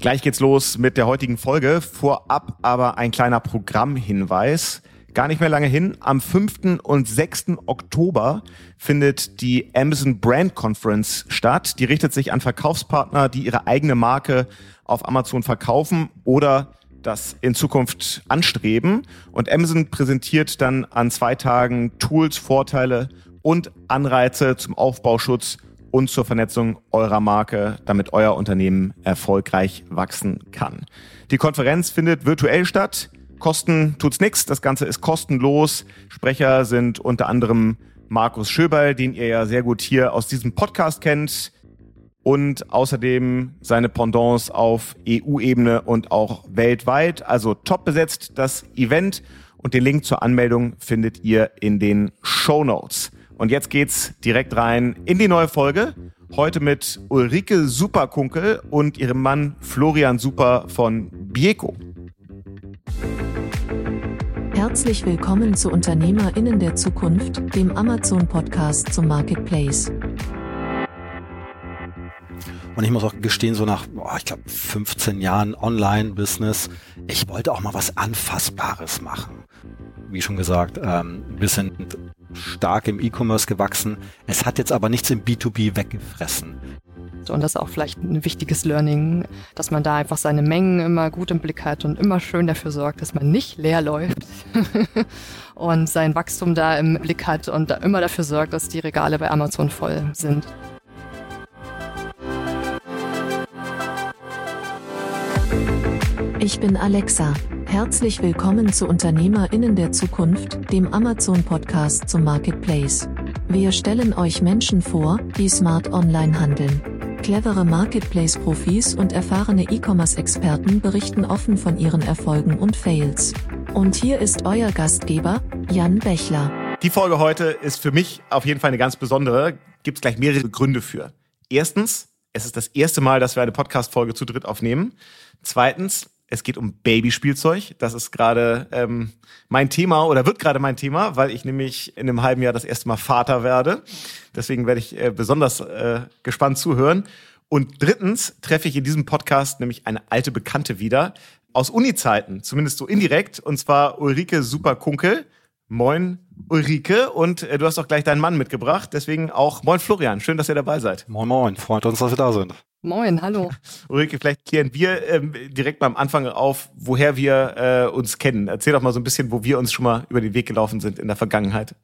Gleich geht's los mit der heutigen Folge. Vorab aber ein kleiner Programmhinweis. Gar nicht mehr lange hin. Am 5. und 6. Oktober findet die Amazon Brand Conference statt. Die richtet sich an Verkaufspartner, die ihre eigene Marke auf Amazon verkaufen oder das in Zukunft anstreben. Und Amazon präsentiert dann an zwei Tagen Tools, Vorteile und Anreize zum Aufbauschutz und zur Vernetzung eurer Marke, damit euer Unternehmen erfolgreich wachsen kann. Die Konferenz findet virtuell statt. Kosten tut's nix. Das Ganze ist kostenlos. Sprecher sind unter anderem Markus Schöberl, den ihr ja sehr gut hier aus diesem Podcast kennt. Und außerdem seine Pendants auf EU-Ebene und auch weltweit. Also top besetzt das Event. Und den Link zur Anmeldung findet ihr in den Show Notes. Und jetzt geht's direkt rein in die neue Folge. Heute mit Ulrike Superkunkel und ihrem Mann Florian Super von Bieco. Herzlich willkommen zu UnternehmerInnen der Zukunft, dem Amazon-Podcast zum Marketplace. Und ich muss auch gestehen, so nach, boah, ich glaube, 15 Jahren Online-Business, ich wollte auch mal was Anfassbares machen. Wie schon gesagt, ähm, wir sind stark im E-Commerce gewachsen. Es hat jetzt aber nichts im B2B weggefressen. Und das ist auch vielleicht ein wichtiges Learning, dass man da einfach seine Mengen immer gut im Blick hat und immer schön dafür sorgt, dass man nicht leer läuft und sein Wachstum da im Blick hat und da immer dafür sorgt, dass die Regale bei Amazon voll sind. Ich bin Alexa. Herzlich willkommen zu UnternehmerInnen der Zukunft, dem Amazon-Podcast zum Marketplace. Wir stellen euch Menschen vor, die smart online handeln. Clevere Marketplace-Profis und erfahrene E-Commerce-Experten berichten offen von ihren Erfolgen und Fails. Und hier ist euer Gastgeber, Jan Bechler. Die Folge heute ist für mich auf jeden Fall eine ganz besondere. Gibt es gleich mehrere Gründe für. Erstens, es ist das erste Mal, dass wir eine Podcast-Folge zu dritt aufnehmen. Zweitens, es geht um Babyspielzeug. Das ist gerade ähm, mein Thema oder wird gerade mein Thema, weil ich nämlich in einem halben Jahr das erste Mal Vater werde. Deswegen werde ich äh, besonders äh, gespannt zuhören. Und drittens treffe ich in diesem Podcast nämlich eine alte Bekannte wieder aus Uni-Zeiten, zumindest so indirekt, und zwar Ulrike Superkunkel. Moin Ulrike und äh, du hast auch gleich deinen Mann mitgebracht, deswegen auch Moin Florian, schön, dass ihr dabei seid. Moin Moin, freut uns, dass wir da sind. Moin, hallo. Ulrike, vielleicht klären wir ähm, direkt mal am Anfang auf, woher wir äh, uns kennen. Erzähl doch mal so ein bisschen, wo wir uns schon mal über den Weg gelaufen sind in der Vergangenheit.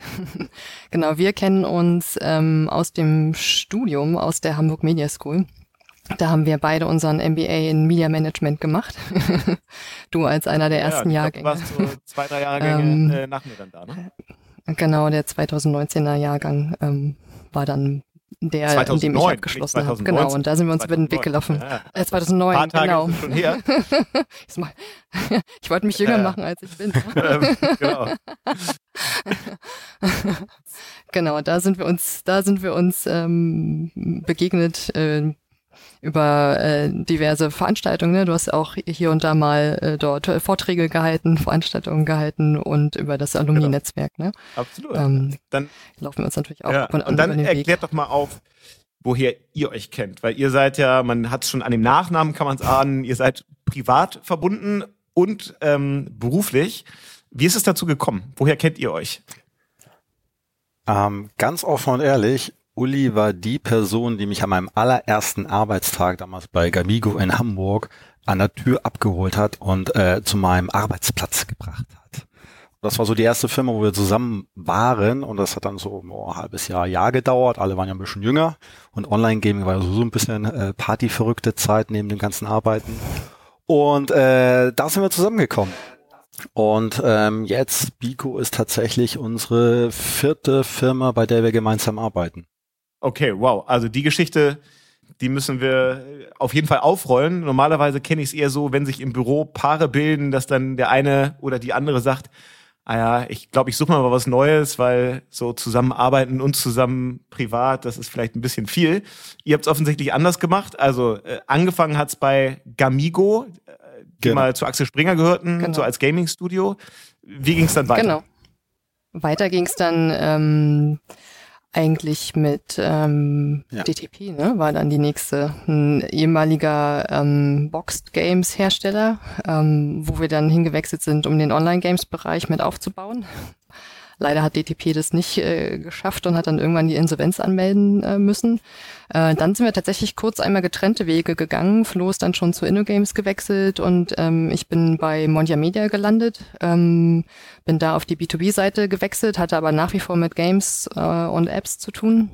genau, wir kennen uns ähm, aus dem Studium, aus der Hamburg Media School. Da haben wir beide unseren MBA in Media Management gemacht. du als einer der ersten ja, Jahrgänge. Du warst so zwei, drei Jahrgänge ähm, äh, nach mir dann da, ne? Genau, der 2019er Jahrgang ähm, war dann der, 2009, in dem ich abgeschlossen habe. Genau, und da sind wir uns 2009, über den Weg gelaufen. Ja. Äh, 2009, Ein paar Tage genau. Schon her. ich wollte mich jünger ja. machen, als ich bin. Ähm, genau. genau, da sind wir uns, da sind wir uns ähm, begegnet. Äh, über äh, diverse Veranstaltungen. Ne? Du hast auch hier und da mal äh, dort Vorträge gehalten, Veranstaltungen gehalten und über das Alumni-Netzwerk. Ne? Absolut. Ähm, dann laufen wir uns natürlich auch ja, ab und. Und dann erklärt Weg. doch mal auf, woher ihr euch kennt. Weil ihr seid ja, man hat es schon an dem Nachnamen, kann man es ahnen, ihr seid privat verbunden und ähm, beruflich. Wie ist es dazu gekommen? Woher kennt ihr euch? Ähm, ganz offen und ehrlich, Uli war die Person, die mich an meinem allerersten Arbeitstag damals bei Gamigo in Hamburg an der Tür abgeholt hat und äh, zu meinem Arbeitsplatz gebracht hat. Das war so die erste Firma, wo wir zusammen waren und das hat dann so oh, ein halbes Jahr, Jahr gedauert. Alle waren ja ein bisschen jünger und Online-Gaming war so, ein bisschen äh, partyverrückte Zeit neben dem ganzen Arbeiten. Und äh, da sind wir zusammengekommen. Und ähm, jetzt, Bico ist tatsächlich unsere vierte Firma, bei der wir gemeinsam arbeiten. Okay, wow. Also die Geschichte, die müssen wir auf jeden Fall aufrollen. Normalerweise kenne ich es eher so, wenn sich im Büro Paare bilden, dass dann der eine oder die andere sagt, ah ja, ich glaube, ich suche mal was Neues, weil so zusammenarbeiten und zusammen privat, das ist vielleicht ein bisschen viel. Ihr habt es offensichtlich anders gemacht. Also äh, angefangen hat's bei Gamigo, äh, die genau. mal zu Axel Springer gehörten, genau. so als Gaming-Studio. Wie ging es dann weiter? Genau. Weiter ging es dann ähm, eigentlich mit ähm, ja. DTP, ne? War dann die nächste. Ein ehemaliger ähm, Boxed Games Hersteller, ähm, wo wir dann hingewechselt sind, um den Online-Games-Bereich mit aufzubauen. Leider hat DTP das nicht äh, geschafft und hat dann irgendwann die Insolvenz anmelden äh, müssen. Äh, dann sind wir tatsächlich kurz einmal getrennte Wege gegangen. Flo ist dann schon zu InnoGames gewechselt und ähm, ich bin bei Mondia Media gelandet. Ähm, bin da auf die B2B-Seite gewechselt, hatte aber nach wie vor mit Games äh, und Apps zu tun.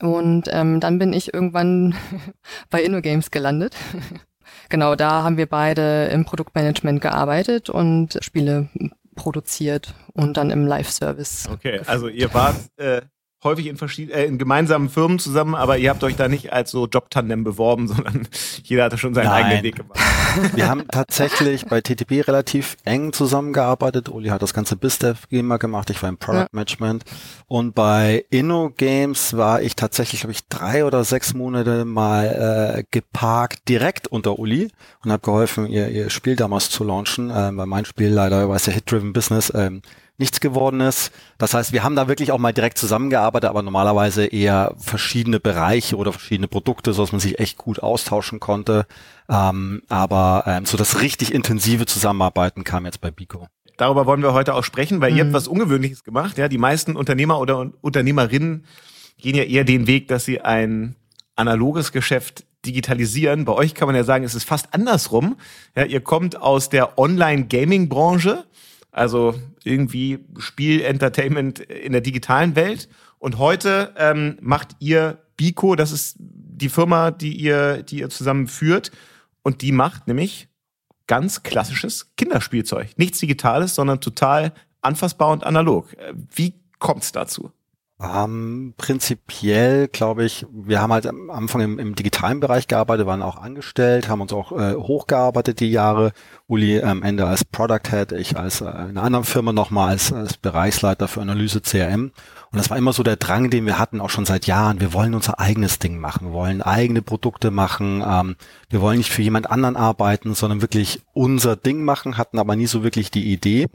Und ähm, dann bin ich irgendwann bei InnoGames gelandet. genau, da haben wir beide im Produktmanagement gearbeitet und Spiele produziert und dann im Live-Service. Okay, also ihr wart äh, häufig in verschiedenen, äh, in gemeinsamen Firmen zusammen, aber ihr habt euch da nicht als so Jobtandem beworben, sondern jeder hatte schon seinen Nein. eigenen Weg gemacht. Wir haben tatsächlich bei TTP relativ eng zusammengearbeitet. Uli hat das ganze BizDev GEMA gemacht, ich war im Product ja. Management und bei Inno Games war ich tatsächlich, glaube ich, drei oder sechs Monate mal äh, geparkt direkt unter Uli und habe geholfen, ihr, ihr Spiel damals zu launchen, äh, weil mein Spiel leider, war es ja Hit-Driven Business, ähm, nichts geworden ist. Das heißt, wir haben da wirklich auch mal direkt zusammengearbeitet, aber normalerweise eher verschiedene Bereiche oder verschiedene Produkte, so dass man sich echt gut austauschen konnte. Ähm, aber ähm, so das richtig intensive Zusammenarbeiten kam jetzt bei Bico. Darüber wollen wir heute auch sprechen, weil mhm. ihr habt mhm. was Ungewöhnliches gemacht. Ja, die meisten Unternehmer oder Unternehmerinnen gehen ja eher den Weg, dass sie ein analoges Geschäft digitalisieren. Bei euch kann man ja sagen, es ist fast andersrum. Ja, ihr kommt aus der Online-Gaming-Branche also irgendwie Spiel-Entertainment in der digitalen Welt. Und heute ähm, macht ihr Bico, das ist die Firma, die ihr, die ihr zusammen führt. Und die macht nämlich ganz klassisches Kinderspielzeug. Nichts Digitales, sondern total anfassbar und analog. Wie kommt's dazu? Ähm, prinzipiell glaube ich, wir haben halt am Anfang im, im, digitalen Bereich gearbeitet, waren auch angestellt, haben uns auch äh, hochgearbeitet die Jahre. Uli am Ende als Product Head, ich als äh, in einer anderen Firma nochmal als, als Bereichsleiter für Analyse CRM. Und das war immer so der Drang, den wir hatten, auch schon seit Jahren. Wir wollen unser eigenes Ding machen, wir wollen eigene Produkte machen. Ähm, wir wollen nicht für jemand anderen arbeiten, sondern wirklich unser Ding machen, hatten aber nie so wirklich die Idee.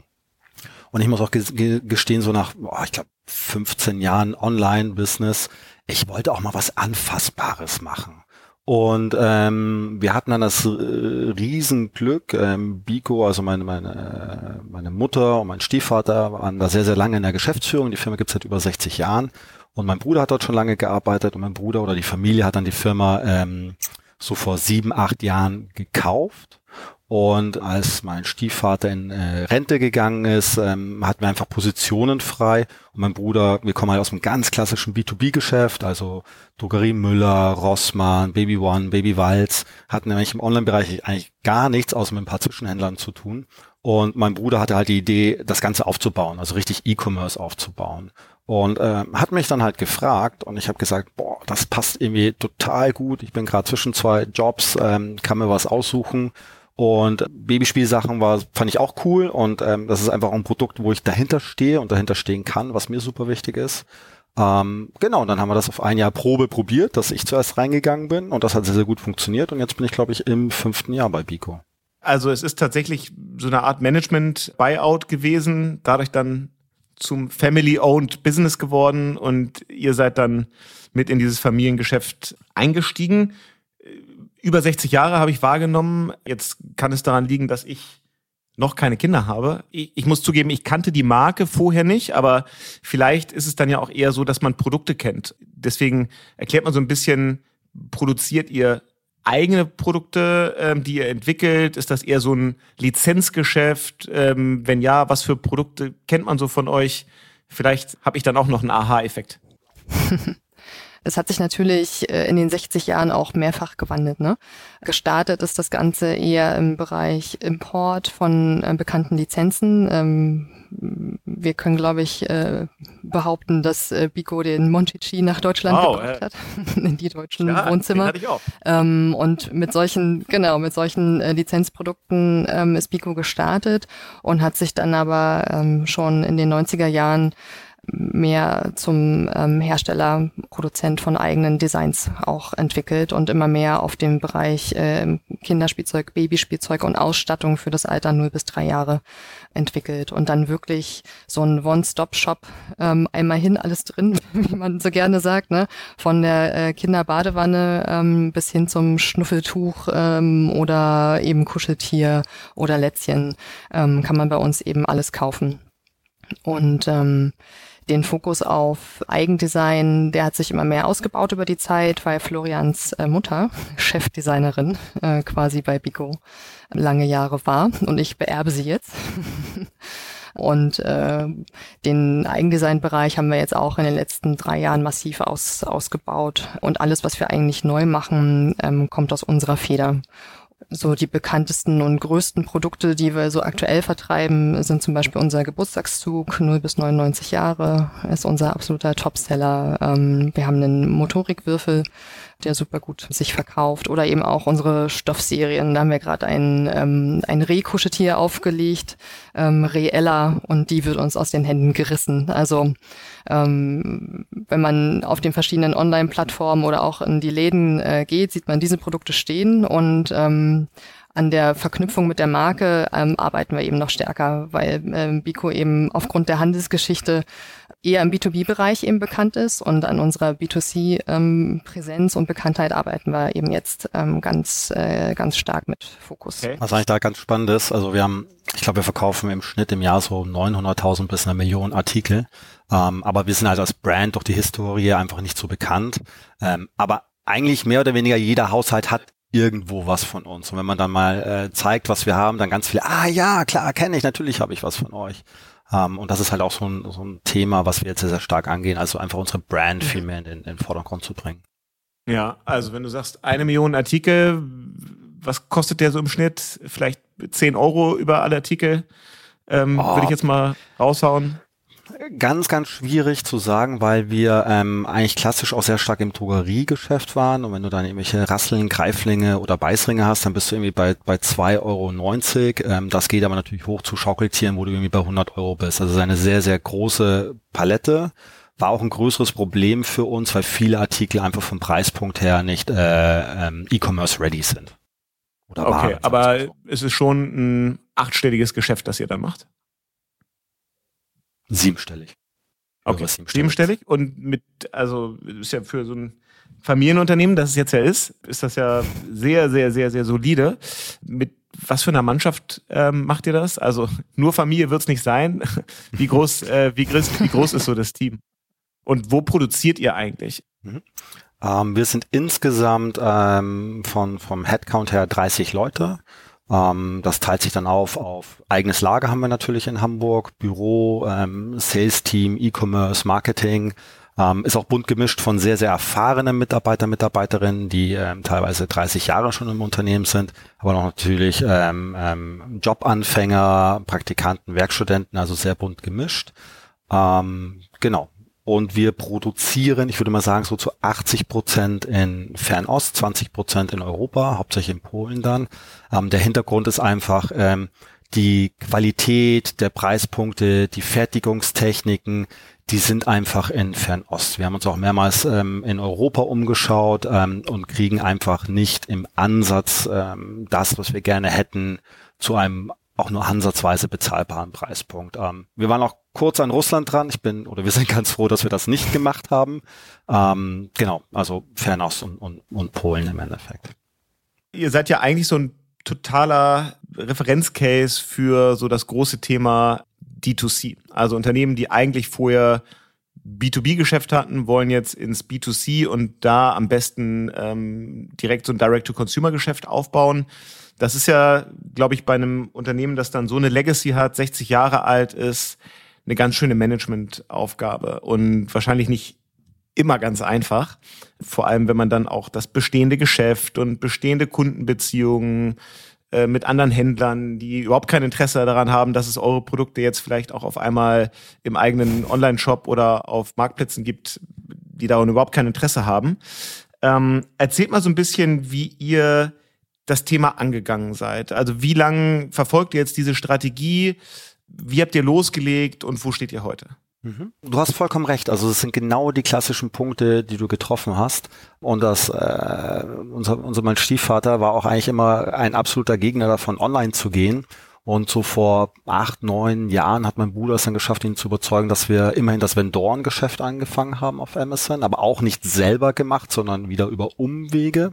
Und ich muss auch gestehen, so nach, boah, ich glaube, 15 Jahren Online-Business, ich wollte auch mal was Anfassbares machen. Und ähm, wir hatten dann das äh, Riesenglück, ähm, Biko, also meine, meine, meine Mutter und mein Stiefvater waren da sehr, sehr lange in der Geschäftsführung. Die Firma gibt's seit über 60 Jahren. Und mein Bruder hat dort schon lange gearbeitet und mein Bruder oder die Familie hat dann die Firma ähm, so vor sieben, acht Jahren gekauft und als mein Stiefvater in äh, Rente gegangen ist, ähm, hatten wir einfach Positionen frei. Und mein Bruder, wir kommen halt aus einem ganz klassischen B2B-Geschäft, also Drogerie Müller, Rossmann, Baby One, Baby Walz, hatten nämlich im Online-Bereich eigentlich gar nichts außer mit ein paar Zwischenhändlern zu tun. Und mein Bruder hatte halt die Idee, das Ganze aufzubauen, also richtig E-Commerce aufzubauen. Und äh, hat mich dann halt gefragt und ich habe gesagt, boah, das passt irgendwie total gut. Ich bin gerade zwischen zwei Jobs, ähm, kann mir was aussuchen und Babyspielsachen war, fand ich auch cool. Und ähm, das ist einfach ein Produkt, wo ich dahinter stehe und dahinter stehen kann, was mir super wichtig ist. Ähm, genau, und dann haben wir das auf ein Jahr Probe probiert, dass ich zuerst reingegangen bin. Und das hat sehr, sehr gut funktioniert. Und jetzt bin ich, glaube ich, im fünften Jahr bei Bico. Also es ist tatsächlich so eine Art Management-Buyout gewesen, dadurch dann zum Family-Owned Business geworden. Und ihr seid dann mit in dieses Familiengeschäft eingestiegen über 60 Jahre habe ich wahrgenommen. Jetzt kann es daran liegen, dass ich noch keine Kinder habe. Ich, ich, muss zugeben, ich kannte die Marke vorher nicht, aber vielleicht ist es dann ja auch eher so, dass man Produkte kennt. Deswegen erklärt man so ein bisschen, produziert ihr eigene Produkte, ähm, die ihr entwickelt? Ist das eher so ein Lizenzgeschäft? Ähm, wenn ja, was für Produkte kennt man so von euch? Vielleicht habe ich dann auch noch einen Aha-Effekt. Es hat sich natürlich äh, in den 60 Jahren auch mehrfach gewandelt. Ne? Gestartet ist das Ganze eher im Bereich Import von äh, bekannten Lizenzen. Ähm, wir können, glaube ich, äh, behaupten, dass äh, Bico den Monchichi nach Deutschland wow, gebracht hat, in die deutschen ja, Wohnzimmer. Den hatte ich auch. Ähm, und mit solchen, genau, mit solchen äh, Lizenzprodukten ähm, ist Bico gestartet und hat sich dann aber schon in den 90er Jahren mehr zum ähm, Hersteller, Produzent von eigenen Designs auch entwickelt und immer mehr auf dem Bereich äh, Kinderspielzeug, Babyspielzeug und Ausstattung für das Alter 0 bis 3 Jahre entwickelt und dann wirklich so ein One-Stop-Shop, ähm, einmal hin, alles drin, wie man so gerne sagt, ne? Von der äh, Kinderbadewanne ähm, bis hin zum Schnuffeltuch ähm, oder eben Kuscheltier oder Lätzchen ähm, kann man bei uns eben alles kaufen. Und ähm, den Fokus auf Eigendesign, der hat sich immer mehr ausgebaut über die Zeit, weil Florians äh, Mutter, Chefdesignerin, äh, quasi bei Bico lange Jahre war und ich beerbe sie jetzt. Und äh, den Eigendesign-Bereich haben wir jetzt auch in den letzten drei Jahren massiv aus, ausgebaut. Und alles, was wir eigentlich neu machen, ähm, kommt aus unserer Feder. So die bekanntesten und größten Produkte, die wir so aktuell vertreiben, sind zum Beispiel unser Geburtstagszug, 0 bis 99 Jahre, ist unser absoluter Topseller. Ähm, wir haben einen Motorikwürfel, der super gut sich verkauft. Oder eben auch unsere Stoffserien. Da haben wir gerade ein, ähm, ein Rehkuschetier aufgelegt, ähm, Reella, und die wird uns aus den Händen gerissen. Also ähm, wenn man auf den verschiedenen Online-Plattformen oder auch in die Läden äh, geht, sieht man diese Produkte stehen und ähm, an der Verknüpfung mit der Marke ähm, arbeiten wir eben noch stärker, weil ähm, Bico eben aufgrund der Handelsgeschichte eher im B2B-Bereich eben bekannt ist und an unserer B2C-Präsenz ähm, und Bekanntheit arbeiten wir eben jetzt ähm, ganz, äh, ganz stark mit Fokus. Okay. Was eigentlich da ganz spannend ist, also wir haben, ich glaube, wir verkaufen im Schnitt im Jahr so 900.000 bis eine Million Artikel, ähm, aber wir sind halt als Brand durch die Historie einfach nicht so bekannt, ähm, aber eigentlich mehr oder weniger jeder Haushalt hat irgendwo was von uns. Und wenn man dann mal äh, zeigt, was wir haben, dann ganz viele, ah ja, klar, kenne ich, natürlich habe ich was von euch. Um, ähm, und das ist halt auch so ein, so ein Thema, was wir jetzt sehr, sehr stark angehen, also einfach unsere Brand viel mehr in den, in den Vordergrund zu bringen. Ja, also wenn du sagst, eine Million Artikel, was kostet der so im Schnitt? Vielleicht 10 Euro über alle Artikel? Ähm, oh. Würde ich jetzt mal raushauen. Ganz, ganz schwierig zu sagen, weil wir ähm, eigentlich klassisch auch sehr stark im Drogeriegeschäft waren. Und wenn du dann irgendwelche Rasseln, Greiflinge oder Beißringe hast, dann bist du irgendwie bei, bei 2,90 Euro. Ähm, das geht aber natürlich hoch zu Schaukeltieren, wo du irgendwie bei 100 Euro bist. Also eine sehr, sehr große Palette. War auch ein größeres Problem für uns, weil viele Artikel einfach vom Preispunkt her nicht äh, ähm, E-Commerce ready sind. Oder okay, waren, aber so. es ist schon ein achtstelliges Geschäft, das ihr da macht. Siebenstellig. Okay, siebenstellig. siebenstellig. Und mit, also ist ja für so ein Familienunternehmen, das es jetzt ja ist, ist das ja sehr, sehr, sehr, sehr solide. Mit was für einer Mannschaft ähm, macht ihr das? Also nur Familie wird's nicht sein. Wie groß, äh, wie, groß, wie groß ist so das Team? Und wo produziert ihr eigentlich? Mhm. Ähm, wir sind insgesamt ähm, von, vom Headcount her 30 Leute. Ähm, das teilt sich dann auf auf eigenes Lager haben wir natürlich in Hamburg, Büro, ähm, Sales Team, E-Commerce, Marketing. Ähm, ist auch bunt gemischt von sehr, sehr erfahrenen Mitarbeiter, Mitarbeiterinnen, die ähm, teilweise 30 Jahre schon im Unternehmen sind, aber noch natürlich ähm, ähm, Jobanfänger, Praktikanten, Werkstudenten, also sehr bunt gemischt. Ähm, genau, und wir produzieren, ich würde mal sagen, so zu 80 Prozent in Fernost, 20 Prozent in Europa, hauptsächlich in Polen dann. Ähm, der Hintergrund ist einfach ähm, die Qualität der Preispunkte, die Fertigungstechniken, die sind einfach in Fernost. Wir haben uns auch mehrmals ähm, in Europa umgeschaut ähm, und kriegen einfach nicht im Ansatz ähm, das, was wir gerne hätten, zu einem auch nur ansatzweise bezahlbaren Preispunkt. Ähm, wir waren auch kurz an Russland dran. Ich bin, oder wir sind ganz froh, dass wir das nicht gemacht haben. Ähm, genau, also Fernost und, und, und Polen im Endeffekt. Ihr seid ja eigentlich so ein totaler Referenzcase für so das große Thema D2C. Also Unternehmen, die eigentlich vorher B2B-Geschäft hatten, wollen jetzt ins B2C und da am besten ähm, direkt so ein Direct-to-Consumer-Geschäft aufbauen. Das ist ja, glaube ich, bei einem Unternehmen, das dann so eine Legacy hat, 60 Jahre alt ist, eine ganz schöne Managementaufgabe und wahrscheinlich nicht immer ganz einfach. Vor allem, wenn man dann auch das bestehende Geschäft und bestehende Kundenbeziehungen äh, mit anderen Händlern, die überhaupt kein Interesse daran haben, dass es eure Produkte jetzt vielleicht auch auf einmal im eigenen Online-Shop oder auf Marktplätzen gibt, die daran überhaupt kein Interesse haben. Ähm, erzählt mal so ein bisschen, wie ihr das Thema angegangen seid. Also wie lange verfolgt ihr jetzt diese Strategie? Wie habt ihr losgelegt und wo steht ihr heute? Mhm. Du hast vollkommen recht. Also es sind genau die klassischen Punkte, die du getroffen hast. Und das äh, unser, unser mein Stiefvater war auch eigentlich immer ein absoluter Gegner davon, online zu gehen. Und so vor acht, neun Jahren hat mein Bruder es dann geschafft, ihn zu überzeugen, dass wir immerhin das Vendorengeschäft angefangen haben auf Amazon, aber auch nicht selber gemacht, sondern wieder über Umwege.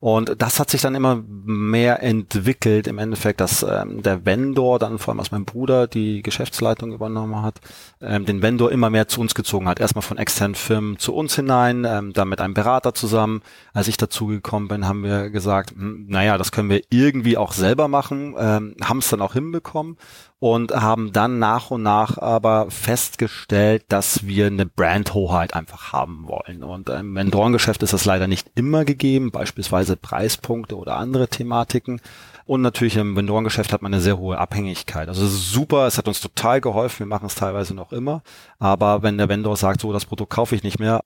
Und das hat sich dann immer mehr entwickelt im Endeffekt, dass ähm, der Vendor, dann vor allem als mein Bruder die Geschäftsleitung übernommen hat, ähm, den Vendor immer mehr zu uns gezogen hat. Erstmal von externen Firmen zu uns hinein, ähm, dann mit einem Berater zusammen. Als ich dazugekommen bin, haben wir gesagt, hm, naja, das können wir irgendwie auch selber machen, ähm, haben es dann auch hinbekommen und haben dann nach und nach aber festgestellt, dass wir eine Brandhoheit einfach haben wollen. Und im Vendorengeschäft ist das leider nicht immer gegeben, beispielsweise Preispunkte oder andere Thematiken. Und natürlich im Vendorengeschäft hat man eine sehr hohe Abhängigkeit. Also es ist super, es hat uns total geholfen, wir machen es teilweise noch immer. Aber wenn der Vendor sagt, so das Produkt kaufe ich nicht mehr,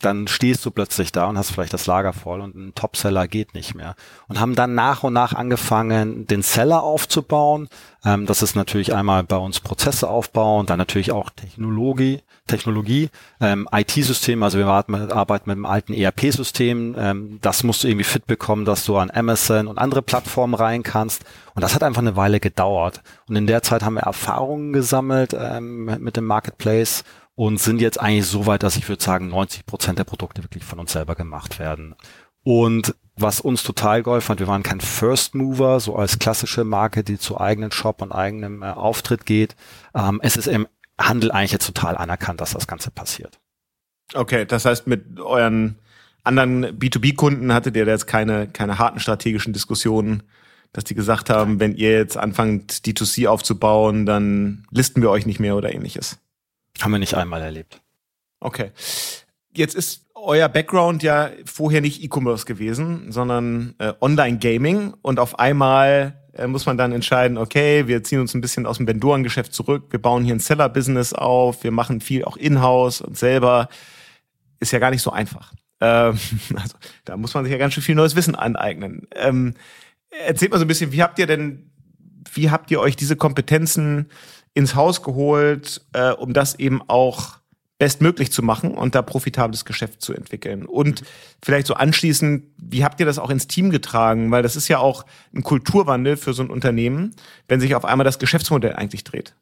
dann stehst du plötzlich da und hast vielleicht das Lager voll und ein Topseller geht nicht mehr. Und haben dann nach und nach angefangen, den Seller aufzubauen. Ähm, das ist natürlich einmal bei uns Prozesse aufbauen, dann natürlich auch Technologie, Technologie, ähm, IT-System, also wir arbeiten mit einem alten ERP-System. Ähm, das musst du irgendwie fit bekommen, dass du an Amazon und andere Plattformen rein kannst. Und das hat einfach eine Weile gedauert. Und in der Zeit haben wir Erfahrungen gesammelt ähm, mit dem Marketplace und sind jetzt eigentlich so weit, dass ich würde sagen, 90 Prozent der Produkte wirklich von uns selber gemacht werden. Und was uns total geholfen hat, wir waren kein First Mover, so als klassische Marke, die zu eigenen Shop und eigenem äh, Auftritt geht. Ähm, es ist im Handel eigentlich jetzt total anerkannt, dass das Ganze passiert. Okay, das heißt, mit euren anderen B2B-Kunden hattet ihr jetzt keine, keine harten strategischen Diskussionen, dass die gesagt haben, wenn ihr jetzt anfangt, D2C aufzubauen, dann listen wir euch nicht mehr oder ähnliches? Haben wir nicht einmal erlebt. Okay. Jetzt ist euer Background ja vorher nicht E-Commerce gewesen, sondern äh, Online-Gaming und auf einmal äh, muss man dann entscheiden, okay, wir ziehen uns ein bisschen aus dem Vendorengeschäft zurück, wir bauen hier ein Seller-Business auf, wir machen viel auch in-house und selber. Ist ja gar nicht so einfach. Ähm, also da muss man sich ja ganz schön viel neues Wissen aneignen. Ähm, erzählt mal so ein bisschen, wie habt ihr denn, wie habt ihr euch diese Kompetenzen ins Haus geholt, äh, um das eben auch bestmöglich zu machen und da profitables Geschäft zu entwickeln. Und vielleicht so anschließend, wie habt ihr das auch ins Team getragen? Weil das ist ja auch ein Kulturwandel für so ein Unternehmen, wenn sich auf einmal das Geschäftsmodell eigentlich dreht.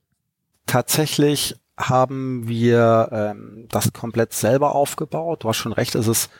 Tatsächlich haben wir ähm, das komplett selber aufgebaut. Du hast schon recht, es ist,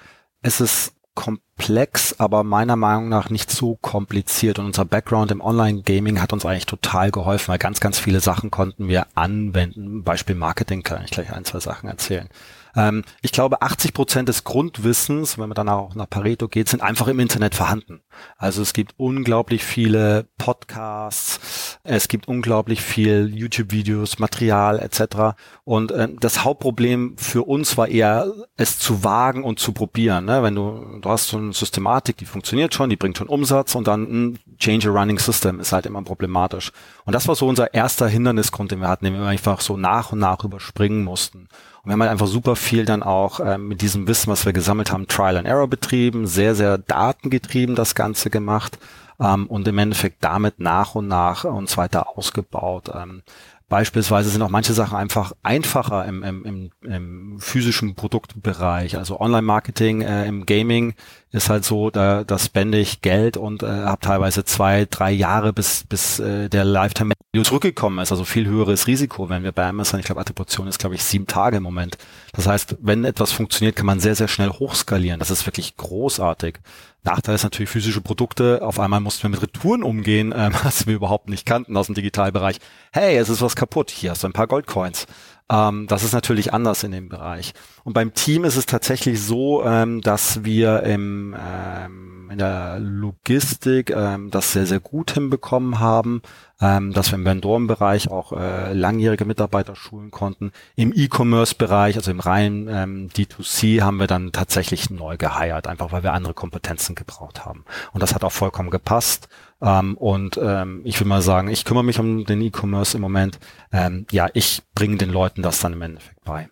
es ist komplex, aber meiner Meinung nach nicht so kompliziert. Und unser Background im Online-Gaming hat uns eigentlich total geholfen, weil ganz, ganz viele Sachen konnten wir anwenden. Beispiel Marketing kann ich gleich ein, zwei Sachen erzählen. Ähm, ich glaube, 80 Prozent des Grundwissens, wenn man danach auch nach Pareto geht, sind einfach im Internet vorhanden. Also es gibt unglaublich viele Podcasts, es gibt unglaublich viel YouTube-Videos, Material etc. Und äh, das Hauptproblem für uns war eher, es zu wagen und zu probieren. Ne? Wenn du, du hast so eine Systematik, die funktioniert schon, die bringt schon Umsatz und dann ein Change a Running System ist halt immer problematisch. Und das war so unser erster Hindernisgrund, den wir hatten, den wir einfach so nach und nach überspringen mussten wir haben halt einfach super viel dann auch äh, mit diesem Wissen, was wir gesammelt haben, Trial and Error betrieben, sehr, sehr datengetrieben das Ganze gemacht ähm, und im Endeffekt damit nach und nach uns weiter ausgebaut. Ähm, Beispielsweise sind auch manche Sachen einfach einfacher im, im, im, im physischen Produktbereich. Also Online-Marketing äh, im Gaming ist halt so, da, da spende ich Geld und äh, habe teilweise zwei, drei Jahre, bis, bis äh, der Lifetime Value zurückgekommen ist. Also viel höheres Risiko, wenn wir bei Amazon, ich glaube, Attribution ist, glaube ich, sieben Tage im Moment. Das heißt, wenn etwas funktioniert, kann man sehr, sehr schnell hochskalieren. Das ist wirklich großartig. Nachteil ist natürlich physische Produkte. Auf einmal mussten wir mit Retouren umgehen, ähm, was wir überhaupt nicht kannten aus dem Digitalbereich. Hey, es ist was kaputt. Hier hast du ein paar Goldcoins. Ähm, das ist natürlich anders in dem Bereich. Und beim Team ist es tatsächlich so, ähm, dass wir im, ähm, in der Logistik ähm, das sehr, sehr gut hinbekommen haben, ähm, dass wir im Vendorenbereich auch äh, langjährige Mitarbeiter schulen konnten. Im E-Commerce-Bereich, also im reinen ähm, D2C, haben wir dann tatsächlich neu geheiert, einfach weil wir andere Kompetenzen gebraucht haben. Und das hat auch vollkommen gepasst. Ähm, und ähm, ich will mal sagen, ich kümmere mich um den E-Commerce im Moment. Ähm, ja, ich bringe den Leuten das dann im Endeffekt bei.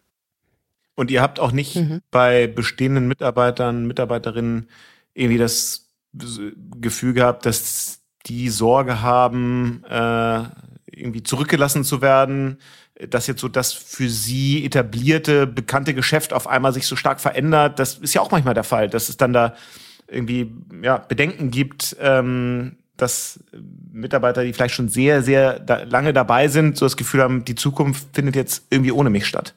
Und ihr habt auch nicht mhm. bei bestehenden Mitarbeitern, Mitarbeiterinnen irgendwie das Gefühl gehabt, dass die Sorge haben, äh, irgendwie zurückgelassen zu werden, dass jetzt so das für sie etablierte, bekannte Geschäft auf einmal sich so stark verändert. Das ist ja auch manchmal der Fall, dass es dann da irgendwie ja, Bedenken gibt, ähm, dass Mitarbeiter, die vielleicht schon sehr, sehr da, lange dabei sind, so das Gefühl haben, die Zukunft findet jetzt irgendwie ohne mich statt.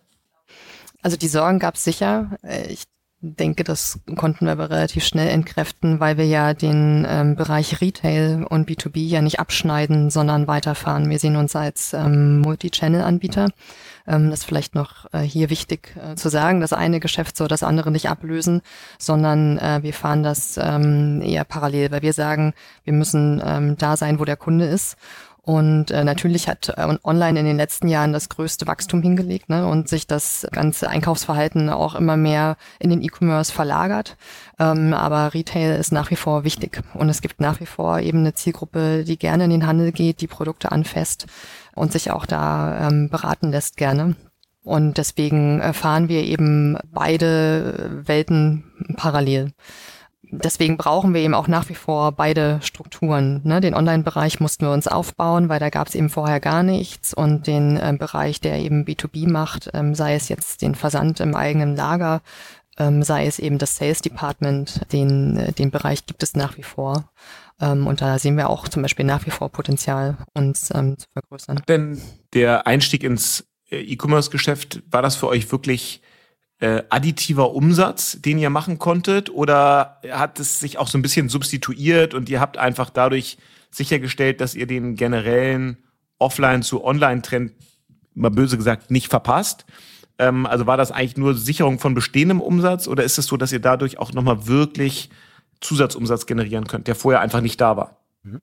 Also die Sorgen gab es sicher. Ich denke, das konnten wir aber relativ schnell entkräften, weil wir ja den ähm, Bereich Retail und B2B ja nicht abschneiden, sondern weiterfahren. Wir sehen uns als ähm, Multi-Channel-Anbieter. Ähm, das ist vielleicht noch äh, hier wichtig äh, zu sagen. Das eine Geschäft soll das andere nicht ablösen, sondern äh, wir fahren das ähm, eher parallel, weil wir sagen, wir müssen ähm, da sein, wo der Kunde ist. Und äh, natürlich hat äh, online in den letzten Jahren das größte Wachstum hingelegt ne, und sich das ganze Einkaufsverhalten auch immer mehr in den E-Commerce verlagert. Ähm, aber Retail ist nach wie vor wichtig. Und es gibt nach wie vor eben eine Zielgruppe, die gerne in den Handel geht, die Produkte anfasst und sich auch da ähm, beraten lässt gerne. Und deswegen fahren wir eben beide Welten parallel deswegen brauchen wir eben auch nach wie vor beide Strukturen. Ne? Den Online-Bereich mussten wir uns aufbauen, weil da gab es eben vorher gar nichts. Und den äh, Bereich, der eben B2B macht, ähm, sei es jetzt den Versand im eigenen Lager, ähm, sei es eben das Sales Department, den, äh, den Bereich gibt es nach wie vor. Ähm, und da sehen wir auch zum Beispiel nach wie vor Potenzial, uns ähm, zu vergrößern. Denn der Einstieg ins äh, E-Commerce-Geschäft, war das für euch wirklich äh, additiver Umsatz, den ihr machen konntet? Oder hat es sich auch so ein bisschen substituiert und ihr habt einfach dadurch sichergestellt, dass ihr den generellen Offline- zu Online-Trend, mal böse gesagt, nicht verpasst? Ähm, also war das eigentlich nur Sicherung von bestehendem Umsatz oder ist es so, dass ihr dadurch auch nochmal wirklich Zusatzumsatz generieren könnt, der vorher einfach nicht da war? Mhm.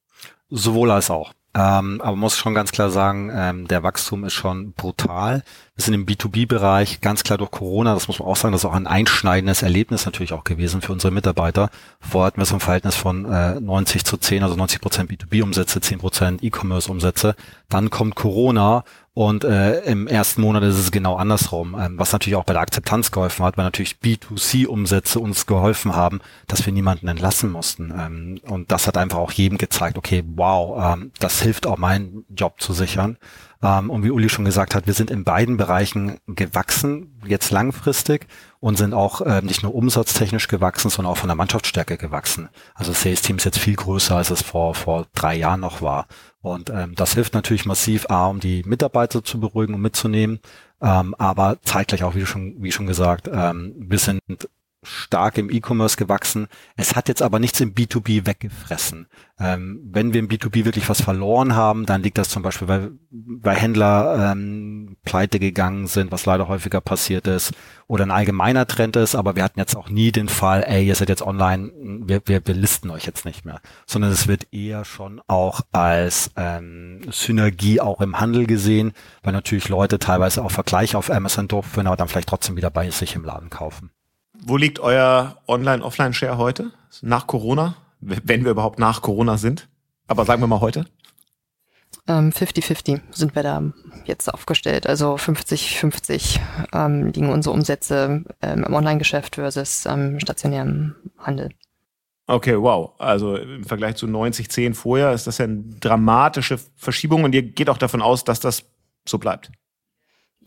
Sowohl als auch. Ähm, aber muss schon ganz klar sagen, ähm, der Wachstum ist schon brutal. Wir sind im B2B-Bereich ganz klar durch Corona, das muss man auch sagen, das ist auch ein einschneidendes Erlebnis natürlich auch gewesen für unsere Mitarbeiter. Vorher hatten wir so ein Verhältnis von äh, 90 zu 10, also 90 Prozent B2B-Umsätze, 10 Prozent E-Commerce-Umsätze. Dann kommt Corona und äh, im ersten Monat ist es genau andersrum, ähm, was natürlich auch bei der Akzeptanz geholfen hat, weil natürlich B2C-Umsätze uns geholfen haben, dass wir niemanden entlassen mussten. Ähm, und das hat einfach auch jedem gezeigt, okay, wow, ähm, das hilft auch meinen Job zu sichern. Ähm, und wie Uli schon gesagt hat, wir sind in beiden Bereichen gewachsen, jetzt langfristig und sind auch äh, nicht nur umsatztechnisch gewachsen, sondern auch von der Mannschaftsstärke gewachsen. Also das Sales Team ist jetzt viel größer, als es vor, vor drei Jahren noch war. Und ähm, das hilft natürlich massiv, A, um die Mitarbeiter zu beruhigen und mitzunehmen, ähm, aber zeitgleich auch, wie schon, wie schon gesagt, ähm, wir sind stark im E-Commerce gewachsen. Es hat jetzt aber nichts im B2B weggefressen. Ähm, wenn wir im B2B wirklich was verloren haben, dann liegt das zum Beispiel, weil, weil Händler ähm, pleite gegangen sind, was leider häufiger passiert ist, oder ein allgemeiner Trend ist, aber wir hatten jetzt auch nie den Fall, ey, ihr seid jetzt online, wir, wir, wir listen euch jetzt nicht mehr, sondern es wird eher schon auch als ähm, Synergie auch im Handel gesehen, weil natürlich Leute teilweise auch Vergleiche auf Amazon durchführen, aber dann vielleicht trotzdem wieder bei sich im Laden kaufen. Wo liegt euer Online-Offline-Share heute? Nach Corona? Wenn wir überhaupt nach Corona sind. Aber sagen wir mal heute. 50-50 ähm, sind wir da jetzt aufgestellt. Also 50-50 ähm, liegen unsere Umsätze ähm, im Online-Geschäft versus ähm, stationärem Handel. Okay, wow. Also im Vergleich zu 90-10 vorher ist das ja eine dramatische Verschiebung und ihr geht auch davon aus, dass das so bleibt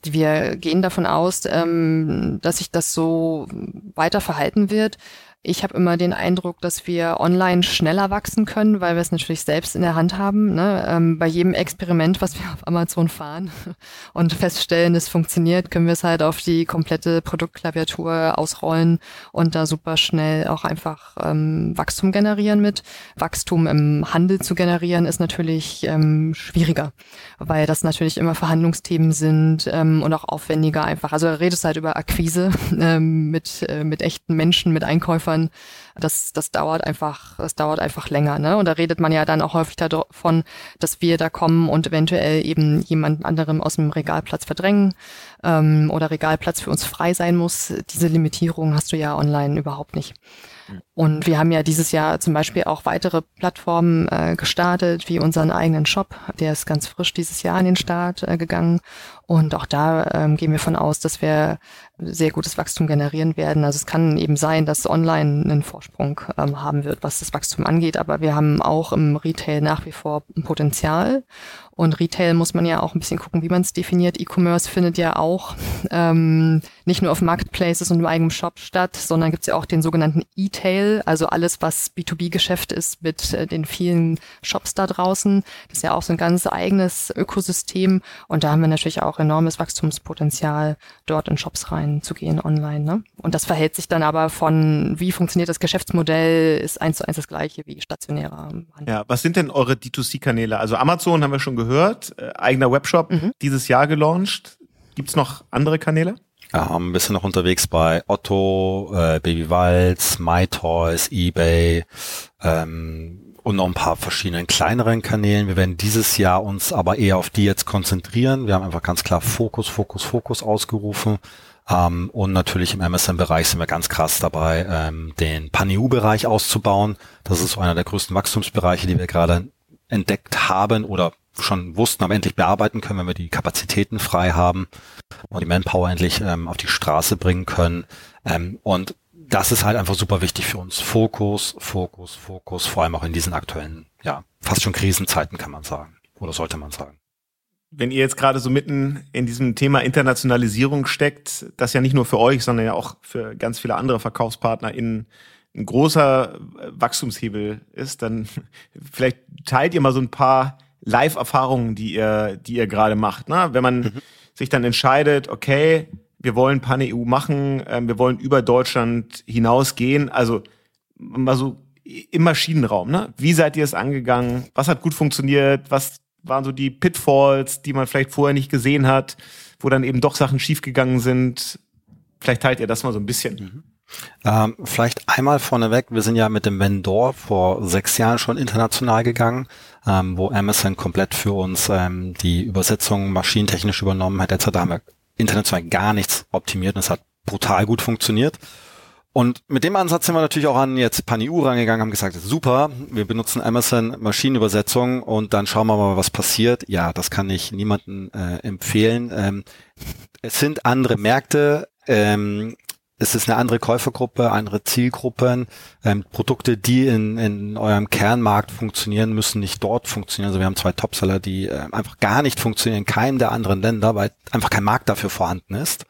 wir gehen davon aus, ähm, dass sich das so weiter verhalten wird. Ich habe immer den Eindruck, dass wir online schneller wachsen können, weil wir es natürlich selbst in der Hand haben. Ne? Ähm, bei jedem Experiment, was wir auf Amazon fahren und feststellen, es funktioniert, können wir es halt auf die komplette Produktklaviatur ausrollen und da super schnell auch einfach ähm, Wachstum generieren mit. Wachstum im Handel zu generieren ist natürlich ähm, schwieriger, weil das natürlich immer Verhandlungsthemen sind ähm, und auch aufwendiger einfach. Also redest halt über Akquise ähm, mit, äh, mit echten Menschen, mit Einkäufern liefern, das, das dauert einfach, das dauert einfach länger, ne? Und da redet man ja dann auch häufig davon, dass wir da kommen und eventuell eben jemand anderem aus dem Regalplatz verdrängen ähm, oder Regalplatz für uns frei sein muss. Diese Limitierung hast du ja online überhaupt nicht. Und wir haben ja dieses Jahr zum Beispiel auch weitere Plattformen äh, gestartet, wie unseren eigenen Shop. Der ist ganz frisch dieses Jahr an den Start äh, gegangen. Und auch da ähm, gehen wir von aus, dass wir sehr gutes Wachstum generieren werden. Also es kann eben sein, dass online einen Vorsprung ähm, haben wird, was das Wachstum angeht. Aber wir haben auch im Retail nach wie vor ein Potenzial. Und Retail muss man ja auch ein bisschen gucken, wie man es definiert. E-Commerce findet ja auch ähm, nicht nur auf Marketplaces und im eigenen Shop statt, sondern gibt es ja auch den sogenannten E-Tail, also alles, was B2B-Geschäft ist mit äh, den vielen Shops da draußen. Das ist ja auch so ein ganz eigenes Ökosystem. Und da haben wir natürlich auch enormes Wachstumspotenzial, dort in Shops reinzugehen online. Ne? Und das verhält sich dann aber von, wie funktioniert das Geschäftsmodell, ist eins zu eins das gleiche wie stationärer Handel. Ja, was sind denn eure D2C-Kanäle? Also Amazon haben wir schon gehört äh, eigener Webshop mhm. dieses Jahr gelauncht. Gibt es noch andere Kanäle? Ja, ein bisschen noch unterwegs bei Otto, äh, Baby Walz, MyToys, eBay ähm, und noch ein paar verschiedenen kleineren Kanälen. Wir werden dieses Jahr uns aber eher auf die jetzt konzentrieren. Wir haben einfach ganz klar Fokus, Fokus, Fokus ausgerufen. Ähm, und natürlich im MSN-Bereich sind wir ganz krass dabei, ähm, den PanEU-Bereich auszubauen. Das ist einer der größten Wachstumsbereiche, die wir gerade entdeckt haben oder schon wussten, aber endlich bearbeiten können, wenn wir die Kapazitäten frei haben und die Manpower endlich ähm, auf die Straße bringen können. Ähm, und das ist halt einfach super wichtig für uns. Fokus, Fokus, Fokus, vor allem auch in diesen aktuellen, ja, fast schon Krisenzeiten kann man sagen. Oder sollte man sagen. Wenn ihr jetzt gerade so mitten in diesem Thema Internationalisierung steckt, das ja nicht nur für euch, sondern ja auch für ganz viele andere Verkaufspartner in ein großer Wachstumshebel ist, dann vielleicht teilt ihr mal so ein paar Live-Erfahrungen, die ihr, die ihr gerade macht. Ne? Wenn man mhm. sich dann entscheidet, okay, wir wollen Pan-EU machen, äh, wir wollen über Deutschland hinausgehen, also mal so im Maschinenraum, ne? Wie seid ihr es angegangen? Was hat gut funktioniert? Was waren so die Pitfalls, die man vielleicht vorher nicht gesehen hat, wo dann eben doch Sachen schiefgegangen sind? Vielleicht teilt ihr das mal so ein bisschen. Mhm. Ähm, vielleicht einmal vorneweg, wir sind ja mit dem Vendor vor sechs Jahren schon international gegangen, ähm, wo Amazon komplett für uns ähm, die Übersetzung maschinentechnisch übernommen hat. Jetzt haben wir international gar nichts optimiert und es hat brutal gut funktioniert. Und mit dem Ansatz sind wir natürlich auch an jetzt PanEU rangegangen, haben gesagt, super, wir benutzen Amazon Maschinenübersetzung und dann schauen wir mal, was passiert. Ja, das kann ich niemandem äh, empfehlen. Ähm, es sind andere Märkte. Ähm, es ist eine andere Käufergruppe, andere Zielgruppen. Ähm, Produkte, die in, in eurem Kernmarkt funktionieren, müssen nicht dort funktionieren. Also wir haben zwei Topseller, die äh, einfach gar nicht funktionieren in keinem der anderen Länder, weil einfach kein Markt dafür vorhanden ist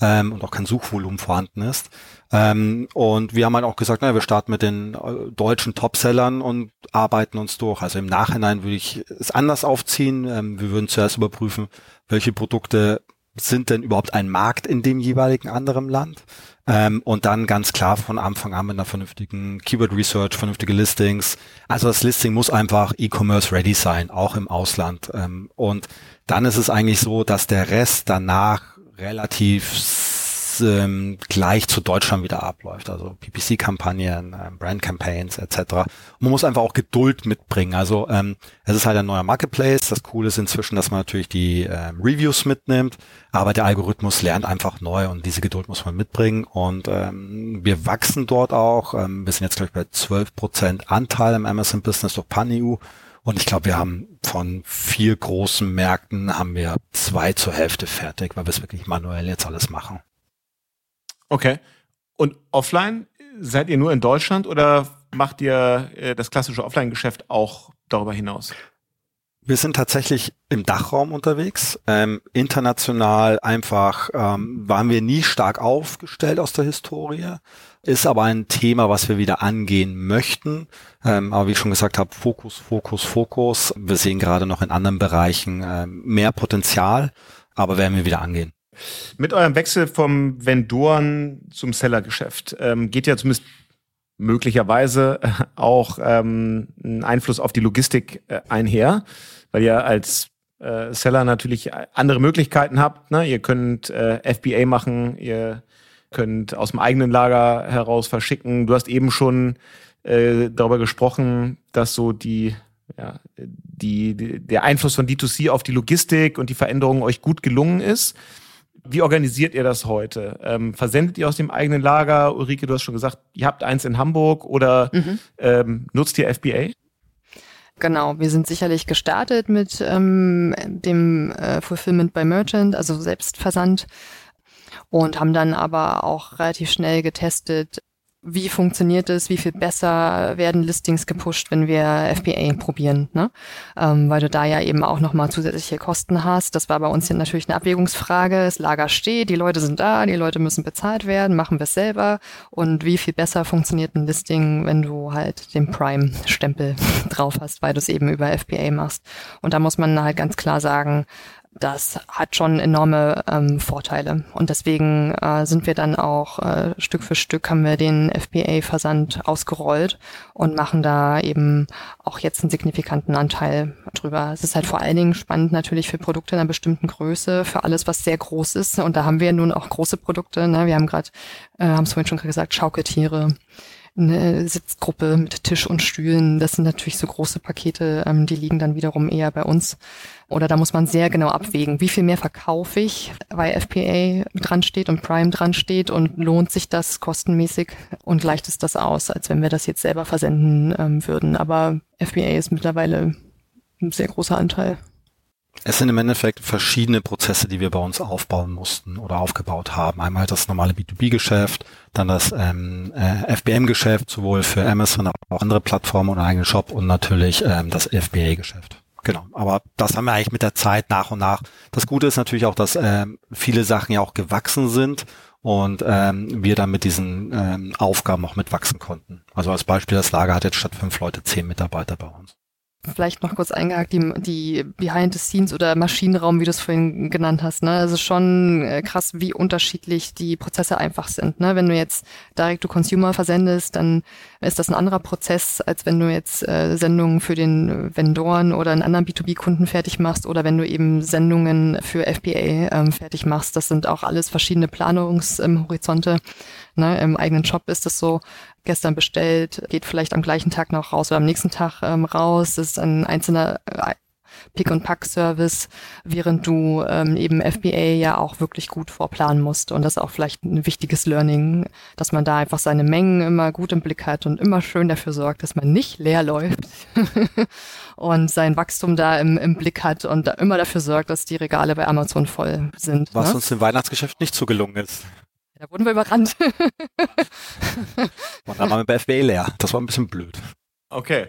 ähm, und auch kein Suchvolumen vorhanden ist. Ähm, und wir haben halt auch gesagt, naja, wir starten mit den äh, deutschen Topsellern und arbeiten uns durch. Also im Nachhinein würde ich es anders aufziehen. Ähm, wir würden zuerst überprüfen, welche Produkte sind denn überhaupt ein Markt in dem jeweiligen anderen Land? Ähm, und dann ganz klar von Anfang an mit einer vernünftigen Keyword Research, vernünftige Listings. Also das Listing muss einfach E-Commerce ready sein, auch im Ausland. Ähm, und dann ist es eigentlich so, dass der Rest danach relativ ähm, gleich zu Deutschland wieder abläuft. Also PPC-Kampagnen, ähm, Brand-Campaigns etc. Und man muss einfach auch Geduld mitbringen. Also ähm, es ist halt ein neuer Marketplace. Das Coole ist inzwischen, dass man natürlich die ähm, Reviews mitnimmt, aber der Algorithmus lernt einfach neu und diese Geduld muss man mitbringen. Und ähm, wir wachsen dort auch. Ähm, wir sind jetzt, glaube ich, bei 12% Anteil im Amazon-Business durch PanEU. Und ich glaube, wir haben von vier großen Märkten haben wir zwei zur Hälfte fertig, weil wir es wirklich manuell jetzt alles machen. Okay. Und offline, seid ihr nur in Deutschland oder macht ihr äh, das klassische Offline-Geschäft auch darüber hinaus? Wir sind tatsächlich im Dachraum unterwegs. Ähm, international einfach ähm, waren wir nie stark aufgestellt aus der Historie. Ist aber ein Thema, was wir wieder angehen möchten. Ähm, aber wie ich schon gesagt habe, Fokus, Fokus, Fokus. Wir sehen gerade noch in anderen Bereichen ähm, mehr Potenzial, aber werden wir wieder angehen. Mit eurem Wechsel vom Vendoren zum Sellergeschäft ähm, geht ja zumindest möglicherweise auch ähm, ein Einfluss auf die Logistik äh, einher, weil ihr als äh, Seller natürlich andere Möglichkeiten habt. Ne? Ihr könnt äh, FBA machen, ihr könnt aus dem eigenen Lager heraus verschicken. Du hast eben schon äh, darüber gesprochen, dass so die ja, die, die, der Einfluss von D2C auf die Logistik und die Veränderungen euch gut gelungen ist. Wie organisiert ihr das heute? Ähm, versendet ihr aus dem eigenen Lager? Ulrike, du hast schon gesagt, ihr habt eins in Hamburg oder mhm. ähm, nutzt ihr FBA? Genau, wir sind sicherlich gestartet mit ähm, dem äh, Fulfillment by Merchant, also Selbstversand und haben dann aber auch relativ schnell getestet, wie funktioniert es, wie viel besser werden Listings gepusht, wenn wir FBA probieren, ne? Ähm, weil du da ja eben auch nochmal zusätzliche Kosten hast. Das war bei uns natürlich eine Abwägungsfrage. Das Lager steht, die Leute sind da, die Leute müssen bezahlt werden, machen wir es selber. Und wie viel besser funktioniert ein Listing, wenn du halt den Prime-Stempel drauf hast, weil du es eben über FBA machst. Und da muss man halt ganz klar sagen, das hat schon enorme ähm, Vorteile. Und deswegen äh, sind wir dann auch äh, Stück für Stück haben wir den FBA-Versand ausgerollt und machen da eben auch jetzt einen signifikanten Anteil drüber. Es ist halt vor allen Dingen spannend natürlich für Produkte einer bestimmten Größe, für alles, was sehr groß ist. Und da haben wir nun auch große Produkte. Ne? Wir haben gerade, äh, haben es vorhin schon gesagt, Schaukeltiere eine Sitzgruppe mit Tisch und Stühlen. Das sind natürlich so große Pakete, ähm, die liegen dann wiederum eher bei uns. Oder da muss man sehr genau abwägen, wie viel mehr verkaufe ich, weil FPA dran steht und Prime dran steht und lohnt sich das kostenmäßig und gleicht es das aus, als wenn wir das jetzt selber versenden ähm, würden. Aber FPA ist mittlerweile ein sehr großer Anteil. Es sind im Endeffekt verschiedene Prozesse, die wir bei uns aufbauen mussten oder aufgebaut haben. Einmal das normale B2B-Geschäft, dann das ähm, äh, FBM-Geschäft, sowohl für Amazon, aber auch andere Plattformen und eigenen Shop und natürlich ähm, das FBA-Geschäft. Genau, aber das haben wir eigentlich mit der Zeit nach und nach. Das Gute ist natürlich auch, dass ähm, viele Sachen ja auch gewachsen sind und ähm, wir dann mit diesen ähm, Aufgaben auch mitwachsen konnten. Also als Beispiel, das Lager hat jetzt statt fünf Leute zehn Mitarbeiter bei uns vielleicht noch kurz eingehakt, die, die Behind the Scenes oder Maschinenraum, wie du es vorhin genannt hast. Ne? Also schon äh, krass, wie unterschiedlich die Prozesse einfach sind. Ne? Wenn du jetzt Direct to Consumer versendest, dann ist das ein anderer Prozess, als wenn du jetzt äh, Sendungen für den Vendoren oder einen anderen B2B-Kunden fertig machst oder wenn du eben Sendungen für FBA ähm, fertig machst. Das sind auch alles verschiedene Planungshorizonte. Ähm, Ne, Im eigenen Shop ist es so, gestern bestellt, geht vielleicht am gleichen Tag noch raus oder am nächsten Tag ähm, raus. Das ist ein einzelner äh, Pick-and-Pack-Service, während du ähm, eben FBA ja auch wirklich gut vorplanen musst. Und das ist auch vielleicht ein wichtiges Learning, dass man da einfach seine Mengen immer gut im Blick hat und immer schön dafür sorgt, dass man nicht leer läuft und sein Wachstum da im, im Blick hat und da immer dafür sorgt, dass die Regale bei Amazon voll sind. Was ne? uns im Weihnachtsgeschäft nicht so gelungen ist. Da wurden wir überrannt. Und dann waren wir bei FBA leer. Das war ein bisschen blöd. Okay.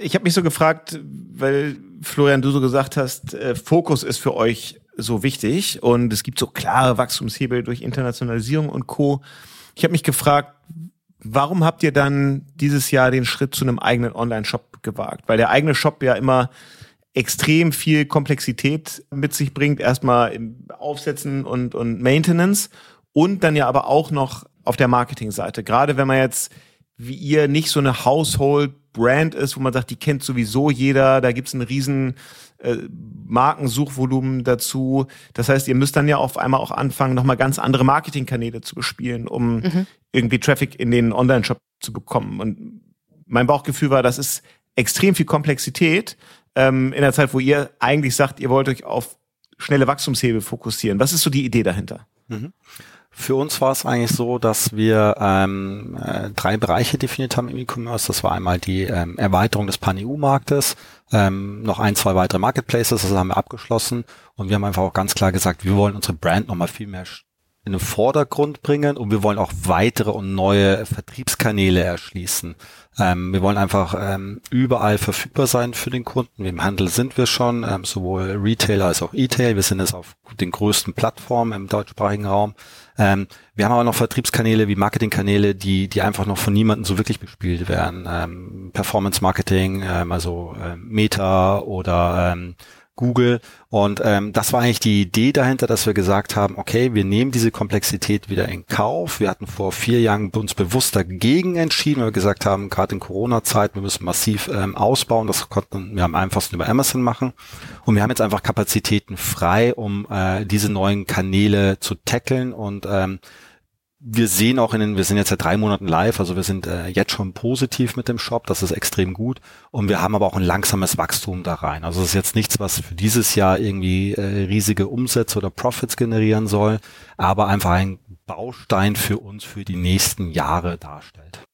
Ich habe mich so gefragt, weil Florian, du so gesagt hast, äh, Fokus ist für euch so wichtig und es gibt so klare Wachstumshebel durch Internationalisierung und Co. Ich habe mich gefragt, warum habt ihr dann dieses Jahr den Schritt zu einem eigenen Online-Shop gewagt? Weil der eigene Shop ja immer extrem viel Komplexität mit sich bringt, erstmal im Aufsetzen und, und Maintenance und dann ja aber auch noch auf der Marketingseite. Gerade wenn man jetzt wie ihr nicht so eine Household Brand ist, wo man sagt, die kennt sowieso jeder, da gibt's einen riesen äh, Markensuchvolumen dazu. Das heißt, ihr müsst dann ja auf einmal auch anfangen, nochmal ganz andere Marketingkanäle zu bespielen, um mhm. irgendwie Traffic in den Online-Shop zu bekommen. Und mein Bauchgefühl war, das ist extrem viel Komplexität ähm, in der Zeit, wo ihr eigentlich sagt, ihr wollt euch auf schnelle Wachstumshebel fokussieren. Was ist so die Idee dahinter? Mhm. Für uns war es eigentlich so, dass wir ähm, äh, drei Bereiche definiert haben im E-Commerce. Das war einmal die ähm, Erweiterung des Pan-EU-Marktes, ähm, noch ein, zwei weitere Marketplaces, das haben wir abgeschlossen und wir haben einfach auch ganz klar gesagt, wir wollen unsere Brand nochmal viel mehr in den Vordergrund bringen und wir wollen auch weitere und neue Vertriebskanäle erschließen. Ähm, wir wollen einfach ähm, überall verfügbar sein für den Kunden. Im Handel sind wir schon, ähm, sowohl Retailer als auch E-Tail. Wir sind jetzt auf den größten Plattformen im deutschsprachigen Raum. Ähm, wir haben aber noch Vertriebskanäle wie Marketingkanäle, die, die einfach noch von niemandem so wirklich bespielt werden. Ähm, Performance Marketing, ähm, also äh, Meta oder ähm, Google. Und ähm, das war eigentlich die Idee dahinter, dass wir gesagt haben, okay, wir nehmen diese Komplexität wieder in Kauf. Wir hatten vor vier Jahren uns bewusst dagegen entschieden, weil wir gesagt haben, gerade in Corona-Zeit, wir müssen massiv ähm, ausbauen. Das konnten wir am einfachsten über Amazon machen. Und wir haben jetzt einfach Kapazitäten frei, um äh, diese neuen Kanäle zu tackeln und ähm, wir sehen auch in den, wir sind jetzt seit drei Monaten live, also wir sind äh, jetzt schon positiv mit dem Shop, das ist extrem gut. Und wir haben aber auch ein langsames Wachstum da rein. Also es ist jetzt nichts, was für dieses Jahr irgendwie äh, riesige Umsätze oder Profits generieren soll, aber einfach ein Baustein für uns für die nächsten Jahre darstellt.